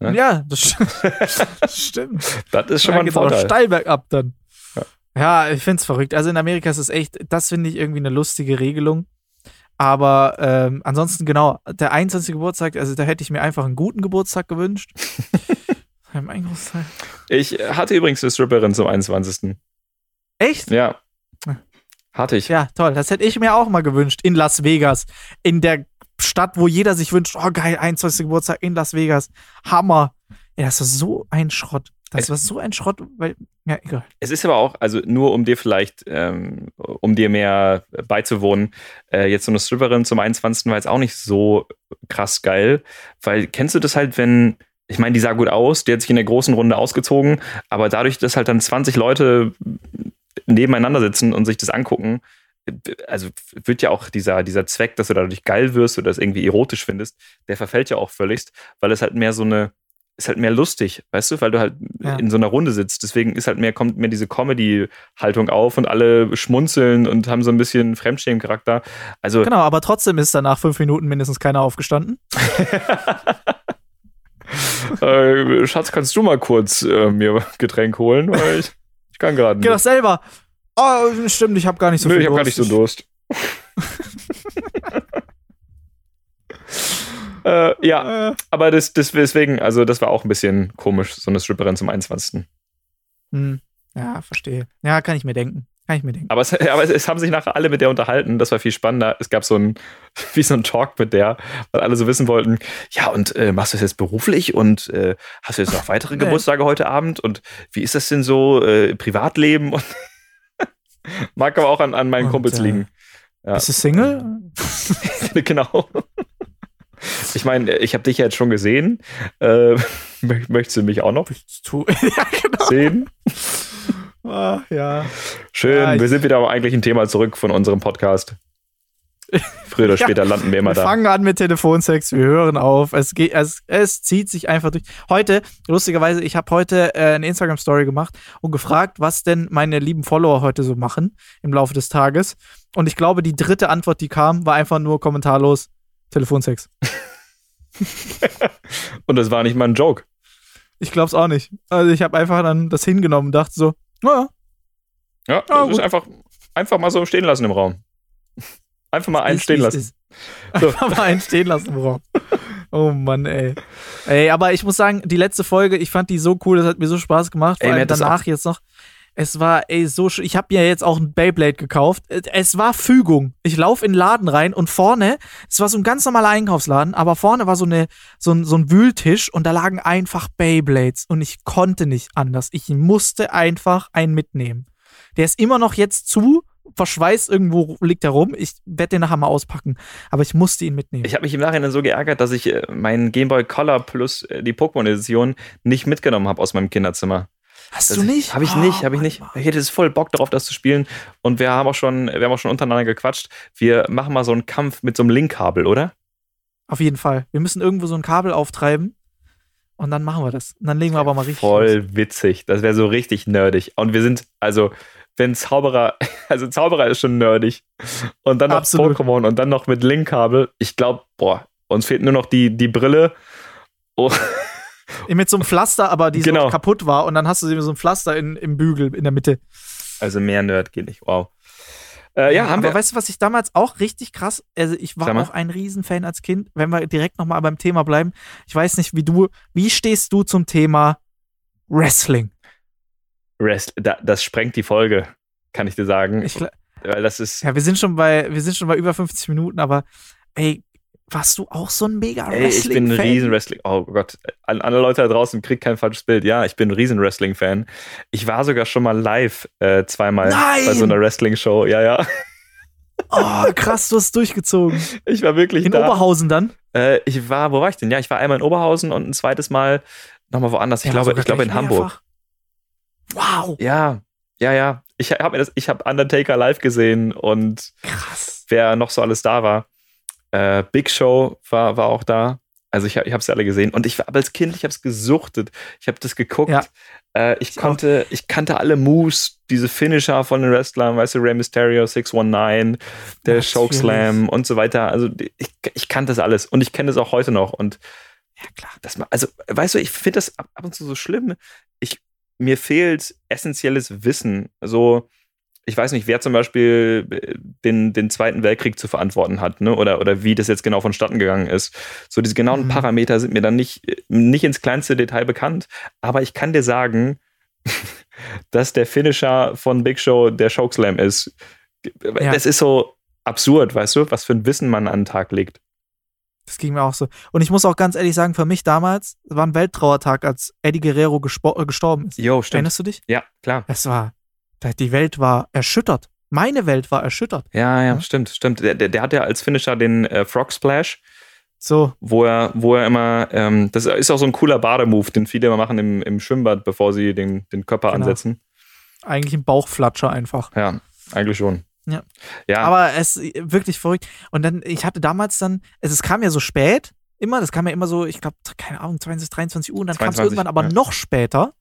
Ja. Ja, das, st- das stimmt. Das ist schon Da mal ein Vorteil. steil bergab dann. Ja. Ja, ich find's verrückt. Also in Amerika ist es echt, das finde ich irgendwie eine lustige Regelung. Aber ähm, ansonsten, genau, der 21. Geburtstag, also da hätte ich mir einfach einen guten Geburtstag gewünscht. mein Großteil. Ich hatte übrigens eine Stripperin zum 21. Echt? Ja. Hatte ich. Ja, toll. Das hätte ich mir auch mal gewünscht. In Las Vegas. In der Stadt, wo jeder sich wünscht, oh geil, 21. Geburtstag in Las Vegas. Hammer. Ja, das ist so ein Schrott. Das war so ein Schrott, weil, ja, egal. Es ist aber auch, also nur um dir vielleicht, ähm, um dir mehr beizuwohnen, äh, jetzt so eine Stripperin zum 21. war jetzt auch nicht so krass geil, weil kennst du das halt, wenn, ich meine, die sah gut aus, die hat sich in der großen Runde ausgezogen, aber dadurch, dass halt dann 20 Leute nebeneinander sitzen und sich das angucken, also wird ja auch dieser, dieser Zweck, dass du dadurch geil wirst oder das irgendwie erotisch findest, der verfällt ja auch völligst, weil es halt mehr so eine, ist halt mehr lustig, weißt du, weil du halt ja. in so einer Runde sitzt. Deswegen ist halt mehr, kommt mehr diese Comedy-Haltung auf und alle schmunzeln und haben so ein bisschen Fremdschämen-Charakter. Also, genau, aber trotzdem ist danach fünf Minuten mindestens keiner aufgestanden. äh, Schatz, kannst du mal kurz äh, mir Getränk holen? Weil ich, ich kann gerade nicht. Geh doch selber. Oh, stimmt, ich habe gar nicht so Nö, viel ich habe gar nicht so Durst. äh, ja, äh. aber das, das, deswegen, also das war auch ein bisschen komisch, so eine Stripperin zum 21. Hm. Ja, verstehe. Ja, kann ich mir denken. Kann ich mir denken. Aber es, aber es, haben sich nachher alle mit der unterhalten. Das war viel spannender. Es gab so ein, wie so ein Talk mit der, weil alle so wissen wollten, ja, und äh, machst du das jetzt beruflich und äh, hast du jetzt noch weitere Geburtstage heute Abend? Und wie ist das denn so, äh, Privatleben? Und Mag aber auch an, an meinen Und, Kumpels äh, liegen. Ja. Bist du Single? genau. Ich meine, ich habe dich ja jetzt schon gesehen. Äh, möchtest du mich auch noch ja, genau. sehen? Ah, ja. Schön, ja, wir sind wieder aber eigentlich ein Thema zurück von unserem Podcast. Früher oder später ja, landen wir immer wir da. Wir fangen an mit Telefonsex, wir hören auf. Es, geht, es, es zieht sich einfach durch. Heute, lustigerweise, ich habe heute äh, eine Instagram-Story gemacht und gefragt, was denn meine lieben Follower heute so machen im Laufe des Tages. Und ich glaube, die dritte Antwort, die kam, war einfach nur kommentarlos: Telefonsex. und das war nicht mal ein Joke. Ich glaube es auch nicht. Also ich habe einfach dann das hingenommen und dachte so, naja. Ja, das ja, ist einfach, einfach mal so stehen lassen im Raum. Einfach mal einen stehen lassen. So. Einfach mal einen stehen lassen, Bro. Oh Mann, ey. Ey, aber ich muss sagen, die letzte Folge, ich fand die so cool, das hat mir so Spaß gemacht. Vor ey, allem danach jetzt noch. Es war, ey, so schön. Ich habe mir jetzt auch ein Beyblade gekauft. Es war Fügung. Ich laufe in den Laden rein und vorne, es war so ein ganz normaler Einkaufsladen, aber vorne war so, eine, so, ein, so ein Wühltisch und da lagen einfach Beyblades und ich konnte nicht anders. Ich musste einfach einen mitnehmen. Der ist immer noch jetzt zu, verschweißt irgendwo liegt er rum. Ich werde den nachher mal auspacken. Aber ich musste ihn mitnehmen. Ich habe mich im Nachhinein so geärgert, dass ich äh, meinen Game Boy Color plus äh, die Pokémon-Edition nicht mitgenommen habe aus meinem Kinderzimmer. Hast das du nicht? Habe ich nicht, habe ich nicht. Ich hätte es voll Bock darauf, das zu spielen. Und wir haben auch schon, wir haben auch schon untereinander gequatscht. Wir machen mal so einen Kampf mit so einem Linkkabel, oder? Auf jeden Fall. Wir müssen irgendwo so ein Kabel auftreiben. Und dann machen wir das. Und dann legen wir aber mal richtig. Voll los. witzig. Das wäre so richtig nerdig. Und wir sind, also, wenn Zauberer, also Zauberer ist schon nerdig. Und dann noch Absolut. Pokémon und dann noch mit Linkkabel. Ich glaube, boah, uns fehlt nur noch die, die Brille. Oh. Mit so einem Pflaster, aber die genau. so kaputt war. Und dann hast du so ein Pflaster in, im Bügel in der Mitte. Also mehr Nerd geht nicht. Wow. Äh, ja, haben aber wir. weißt du, was ich damals auch richtig krass, also ich war auch ein Riesenfan als Kind, wenn wir direkt nochmal beim Thema bleiben. Ich weiß nicht, wie du, wie stehst du zum Thema Wrestling? Rest, da, das sprengt die Folge, kann ich dir sagen. Ich, Weil das ist. Ja, wir sind schon bei, wir sind schon bei über 50 Minuten, aber ey, warst du auch so ein mega Wrestling? Ey, ich bin ein riesen Wrestling. Oh Gott, an alle Leute da draußen kriegt kein falsches Bild. Ja, ich bin ein riesen Wrestling Fan. Ich war sogar schon mal live äh, zweimal Nein! bei so einer Wrestling Show. Ja, ja. Oh, krass, du hast durchgezogen. Ich war wirklich in da. Oberhausen dann? Äh, ich war, wo war ich denn? Ja, ich war einmal in Oberhausen und ein zweites Mal nochmal woanders. Ich ja, glaube, ich glaube in Hamburg. Wow. Ja, ja, ja. Ich habe ich hab Undertaker live gesehen und krass. wer noch so alles da war. Äh, Big Show war, war auch da. Also ich, ich habe ja alle gesehen und ich war als Kind, ich habe es gesuchtet. Ich habe das geguckt. Ja. Äh, ich, ich konnte, auch. ich kannte alle Moves, diese Finisher von den Wrestlern, weißt du, Rey Mysterio 619, der Chokeslam und so weiter. Also ich, ich kannte das alles und ich kenne das auch heute noch und ja klar. Das, also weißt du, ich finde das ab, ab und zu so schlimm. Ich mir fehlt essentielles Wissen. So, ich weiß nicht, wer zum Beispiel äh, den, den Zweiten Weltkrieg zu verantworten hat, ne? Oder, oder wie das jetzt genau vonstatten gegangen ist. So, diese genauen mhm. Parameter sind mir dann nicht, nicht ins kleinste Detail bekannt. Aber ich kann dir sagen, dass der Finisher von Big Show der Chokeslam ist. Ja. Das ist so absurd, weißt du, was für ein Wissen man an den Tag legt. Das ging mir auch so. Und ich muss auch ganz ehrlich sagen, für mich damals war ein Welttrauertag, als Eddie Guerrero äh, gestorben ist. Jo, stimmt. Erinnerst du dich? Ja, klar. Es war, die Welt war erschüttert. Meine Welt war erschüttert. Ja, ja, Ja. stimmt, stimmt. Der, der, der hat ja als Finisher den äh, Frog Splash, So, wo er, wo er immer, ähm, das ist auch so ein cooler Bademove, den viele immer machen im, im Schwimmbad, bevor sie den, den Körper Genau. ansetzen. eigentlich ein Bauchflatscher einfach. Ja, eigentlich schon. Ja. Ja, Aber es ist wirklich verrückt. Und dann, ich hatte damals dann, es, es kam ja so spät, immer, das kam ja immer so, ich glaube, keine Ahnung, 20, 23 Uhr und dann kam es 22, irgendwann aber ja. noch später.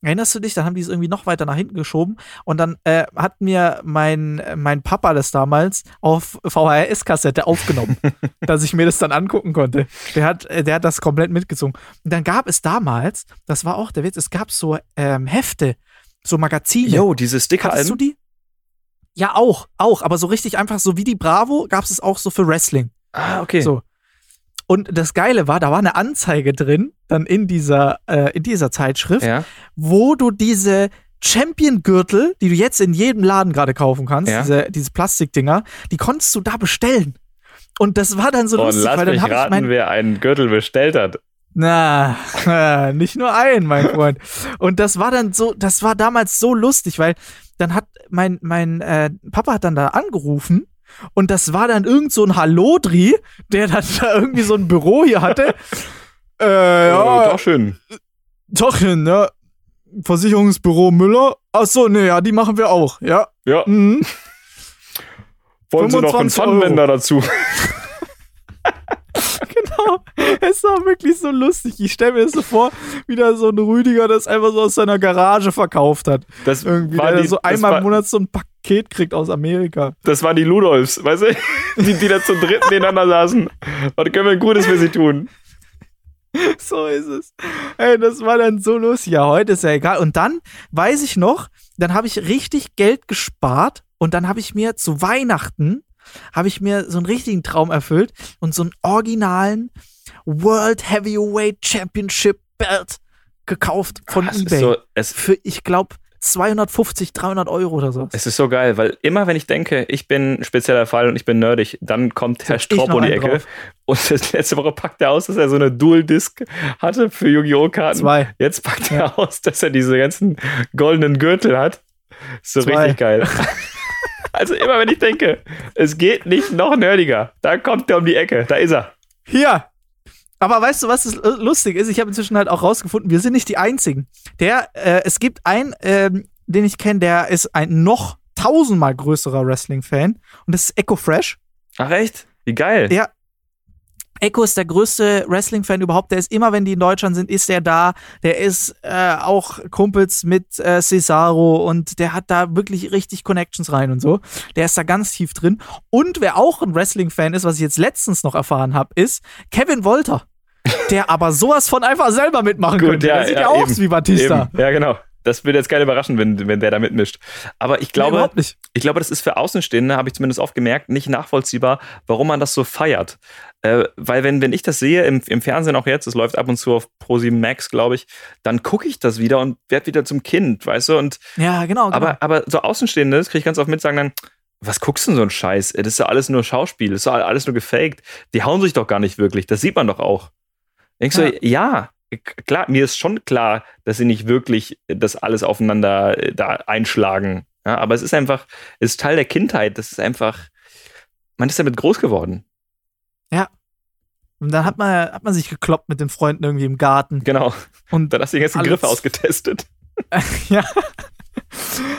Erinnerst du dich? Dann haben die es irgendwie noch weiter nach hinten geschoben. Und dann äh, hat mir mein, mein Papa das damals auf VHS-Kassette aufgenommen, dass ich mir das dann angucken konnte. Der hat, äh, der hat das komplett mitgezogen. Und dann gab es damals, das war auch der Witz, es gab so ähm, Hefte, so Magazine. jo, diese Hattest du die? Ja, auch, auch, aber so richtig einfach so wie die Bravo gab es es auch so für Wrestling. Ah, okay. So. Und das Geile war, da war eine Anzeige drin, dann in dieser, äh, in dieser Zeitschrift, Ja, wo du diese Champion-Gürtel, die du jetzt in jedem Laden gerade kaufen kannst, Ja. diese, diese Plastikdinger, die konntest du da bestellen. Und das war dann so und lustig, lass weil dann mich habe ich raten, mein, wer einen Gürtel bestellt hat. na, nicht nur ein, mein Freund. Und das war dann so, das war damals so lustig, weil dann hat mein, mein äh, Papa hat dann da angerufen und das war dann irgend so ein Hallodri, der dann da irgendwie so ein Büro hier hatte. äh, Ja, ja, doch schön. doch, ne? Versicherungsbüro Müller. Ach so, ne, ja, die machen wir auch, ja. Ja, Mhm. wollen Sie noch einen 25 Euro. Pfannenwender dazu? Genau. Es war wirklich so lustig. Ich stelle mir das so vor, wie da so ein Rüdiger das einfach so aus seiner Garage verkauft hat. Das, Irgendwie, waren der die, so einmal war, im Monat so ein Paket kriegt aus Amerika. das waren die Ludolfs, weißt du? Die, die da zum dritten nebeneinander saßen. Was können wir Gutes für sie tun? So ist es. Ey, das war dann so lustig. Ja, heute ist ja egal. Und dann weiß ich noch, dann habe ich richtig Geld gespart und dann habe ich mir zu Weihnachten habe ich mir so einen richtigen Traum erfüllt und so einen originalen World Heavyweight Championship Belt gekauft von ist eBay. so, es, Für, ich glaube, 250, 300 Euro oder so. es ist so geil, weil immer wenn ich denke, ich bin ein spezieller Fall und ich bin nerdig, dann kommt Herr Straub um die Ecke drauf. und das letzte Woche packt er aus, dass er so eine Dual-Disc hatte für Yu-Gi-Oh! Karten. Zwei. Jetzt packt er aus, dass er diese ganzen goldenen Gürtel hat. So Zwei. richtig geil. also immer wenn ich denke, es geht nicht noch nerdiger, da kommt er um die Ecke, da ist er. Hier. Aber weißt du, was das lustig ist? Ich habe inzwischen halt auch rausgefunden, wir sind nicht die Einzigen. Der, äh, es gibt einen, ähm, den ich kenne, der ist ein noch tausendmal größerer Wrestling-Fan und das ist Echo Fresh. Ach echt? Wie geil. Ja. Echo ist der größte Wrestling-Fan überhaupt. Der ist immer, wenn die in Deutschland sind, ist der da. Der ist äh, auch Kumpels mit äh, Cesaro und der hat da wirklich richtig Connections rein und so. Der ist da ganz tief drin. Und wer auch ein Wrestling-Fan ist, was ich jetzt letztens noch erfahren habe, ist Kevin Wolter. Der aber sowas von einfach selber mitmachen Gut, könnte. ja, der sieht ja, ja, auch eben, aus wie Batista. Eben. Ja, genau. Das würde jetzt keiner überraschen, wenn, wenn der da mitmischt. Aber ich Nee, glaube, nicht. ich glaube, das ist für Außenstehende, habe ich zumindest oft gemerkt, nicht nachvollziehbar, warum man das so feiert. Äh, weil wenn, wenn ich das sehe im, im Fernsehen auch jetzt, es läuft ab und zu auf Pro7 Max, glaube ich, dann gucke ich das wieder und werde wieder zum Kind, weißt du? Und Ja, genau. genau. aber, aber so Außenstehende, das kriege ich ganz oft mit, sagen dann, was guckst du denn so ein Scheiß? Das ist ja alles nur Schauspiel, das ist ja alles nur gefaked. Die hauen sich doch gar nicht wirklich, das sieht man doch auch. Denkst Ja. du, ja, klar, mir ist schon klar, dass sie nicht wirklich das alles aufeinander äh, da einschlagen. Ja, aber es ist einfach, es ist Teil der Kindheit, das ist einfach, man ist damit groß geworden. und dann hat man, hat man sich gekloppt mit den Freunden irgendwie im Garten. Genau. Und Dann hast du die ganzen Alles- Griffe ausgetestet. Ja.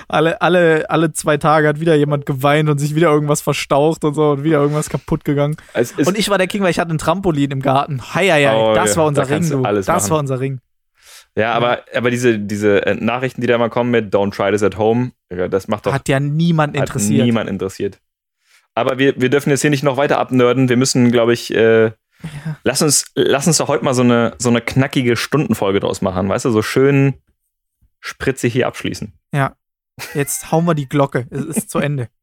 Alle, alle, alle zwei Tage hat wieder jemand geweint und sich wieder irgendwas verstaucht und so und wieder irgendwas kaputt gegangen. Und ich war der King, weil ich hatte ein Trampolin im Garten. Hei, hei, hei. Oh, das ja, war unser da Ring, du das machen. war unser Ring. ja, aber, aber diese, diese äh, Nachrichten, die da mal kommen mit Don't try this at home, ja, das macht doch Hat ja niemand Hat interessiert. niemand interessiert. Aber wir, wir dürfen jetzt hier nicht noch weiter abnörden. Wir müssen, glaube ich, äh, lass, uns, lass uns doch heute mal so eine, so eine knackige Stundenfolge draus machen. Weißt du, so schön spritzig hier abschließen. Jetzt hauen wir die Glocke. Es ist zu Ende.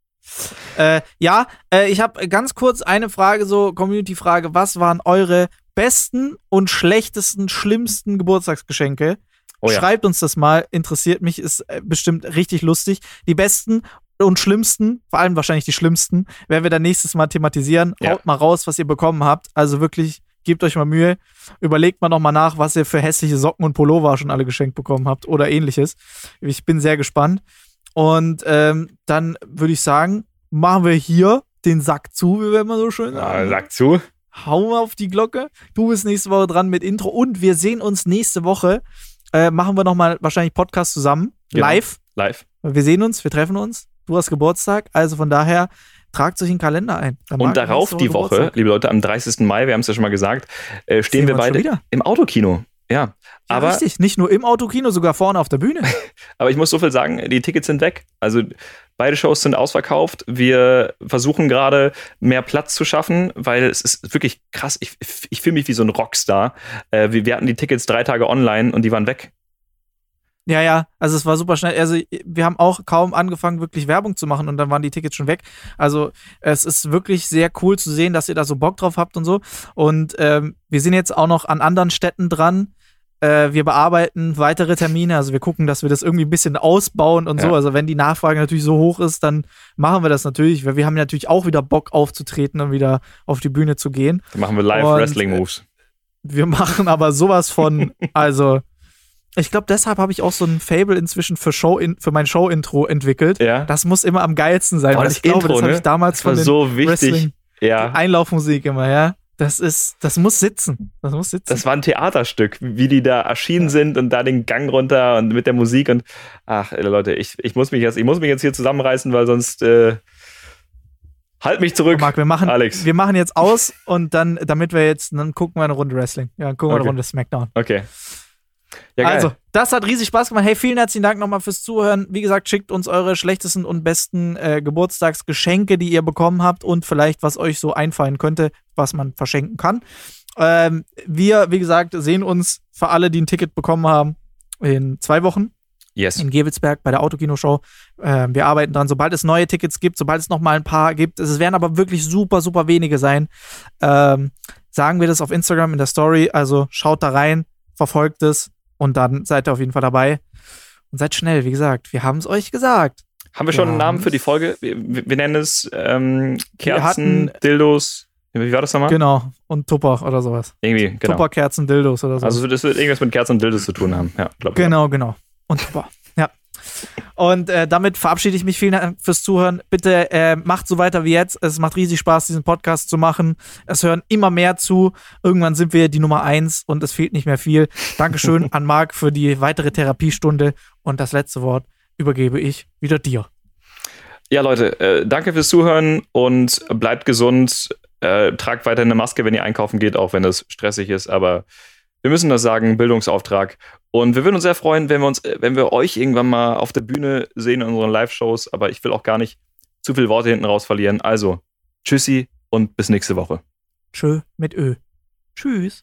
Äh, ja, äh, ich habe ganz kurz eine Frage, so Community-Frage. Was waren eure besten und schlechtesten, schlimmsten Geburtstagsgeschenke? Oh ja. Schreibt uns das mal, interessiert mich, ist äh, bestimmt richtig lustig. Die besten und schlimmsten, vor allem wahrscheinlich die schlimmsten, werden wir dann nächstes Mal thematisieren. Ja. Haut mal raus, was ihr bekommen habt. Also wirklich, gebt euch mal Mühe. Überlegt mal nochmal nach, was ihr für hässliche Socken und Pullover schon alle geschenkt bekommen habt oder ähnliches. Ich bin sehr gespannt. Und ähm, dann würde ich sagen, machen wir hier den Sack zu, wie wir immer so schön sagen. sag zu. Hau mal auf die Glocke. Du bist nächste Woche dran mit Intro und wir sehen uns nächste Woche. Äh, machen wir nochmal wahrscheinlich Podcast zusammen. Genau. Live. Live. Wir sehen uns, wir treffen uns. Du hast Geburtstag, also von daher tragt euch einen Kalender ein. Und darauf die Woche, Geburtstag. liebe Leute, am 30. Mai, wir haben es ja schon mal gesagt, äh, stehen Sehen wir beide im Autokino. Ja. Ja, aber, richtig, nicht nur im Autokino, sogar vorne auf der Bühne. aber ich muss so viel sagen, die Tickets sind weg. Also beide Shows sind ausverkauft. Wir versuchen gerade mehr Platz zu schaffen, weil es ist wirklich krass. Ich, ich fühle mich wie so ein Rockstar. Äh, wir, wir hatten die Tickets drei Tage online und die waren weg. Ja, ja, also es war super schnell. Also wir haben auch kaum angefangen, wirklich Werbung zu machen und dann waren die Tickets schon weg. Also es ist wirklich sehr cool zu sehen, dass ihr da so Bock drauf habt und so. Und ähm, wir sind jetzt auch noch an anderen Städten dran. Äh, wir bearbeiten weitere Termine, also wir gucken, dass wir das irgendwie ein bisschen ausbauen und so. Ja. Also wenn die Nachfrage natürlich so hoch ist, dann machen wir das natürlich, weil wir haben natürlich auch wieder Bock aufzutreten und wieder auf die Bühne zu gehen. Dann machen wir live Und, Wrestling Moves. Wir machen aber sowas von, also ich glaube, deshalb habe ich auch so ein Fable inzwischen für Show in, für mein Show-Intro entwickelt. Ja. Das muss immer am geilsten sein, Boah, weil das ich glaube, Intro, das habe ne? ich damals Das war von den so wichtig. Wrestling Ja. Einlaufmusik immer, ja. Das ist, das muss sitzen. Das muss sitzen. Das war ein Theaterstück, wie die da erschienen sind und da den Gang runter und mit der Musik und ach ey, Leute, ich, ich muss mich jetzt, ich muss mich jetzt hier zusammenreißen, weil sonst äh, halt mich zurück. Marc, wir machen, Alex. wir machen jetzt aus und dann, damit wir jetzt, dann gucken wir eine Runde Wrestling. Ja, dann gucken wir Okay. eine Runde Smackdown. Okay. Ja, also, das hat riesig Spaß gemacht. Hey, vielen herzlichen Dank nochmal fürs Zuhören. Wie gesagt, schickt uns eure schlechtesten und besten äh, Geburtstagsgeschenke, die ihr bekommen habt und vielleicht, was euch so einfallen könnte, was man verschenken kann. Ähm, wir, wie gesagt, sehen uns für alle, die ein Ticket bekommen haben, in zwei Wochen yes. in Gewelsberg bei der Autokino-Show. Ähm, wir arbeiten dran, sobald es neue Tickets gibt, sobald es noch mal ein paar gibt. Es werden aber wirklich super, super wenige sein. Ähm, sagen wir das auf Instagram in der Story. Also schaut da rein, verfolgt es und dann seid ihr auf jeden Fall dabei. Und seid schnell, wie gesagt. Wir haben es euch gesagt. Haben wir schon einen Ja. Namen für die Folge? Wir, wir nennen es ähm, Kerzen, hatten- Dildos. Wie war das nochmal? Genau. Und Tupper oder sowas. Irgendwie, genau. Tupperkerzen, Dildos oder so. Also das wird irgendwas mit Kerzen und Dildos zu tun haben. Ja, glaube ich. Genau, genau. Und super. Und äh, damit verabschiede ich mich. Vielen Dank fürs Zuhören. Bitte äh, macht so weiter wie jetzt. Es macht riesig Spaß, diesen Podcast zu machen. Es hören immer mehr zu. Irgendwann sind wir die Nummer eins und es fehlt nicht mehr viel. Dankeschön an Marc für die weitere Therapiestunde. Und das letzte Wort übergebe ich wieder dir. Ja, Leute, äh, danke fürs Zuhören und bleibt gesund. Äh, tragt weiter eine Maske, wenn ihr einkaufen geht, auch wenn es stressig ist. Aber wir müssen das sagen, Bildungsauftrag. Und wir würden uns sehr freuen, wenn wir uns, wenn wir euch irgendwann mal auf der Bühne sehen in unseren Live-Shows. Aber ich will auch gar nicht zu viele Worte hinten raus verlieren. Also, tschüssi und bis nächste Woche. Tschö mit Ö. Tschüss.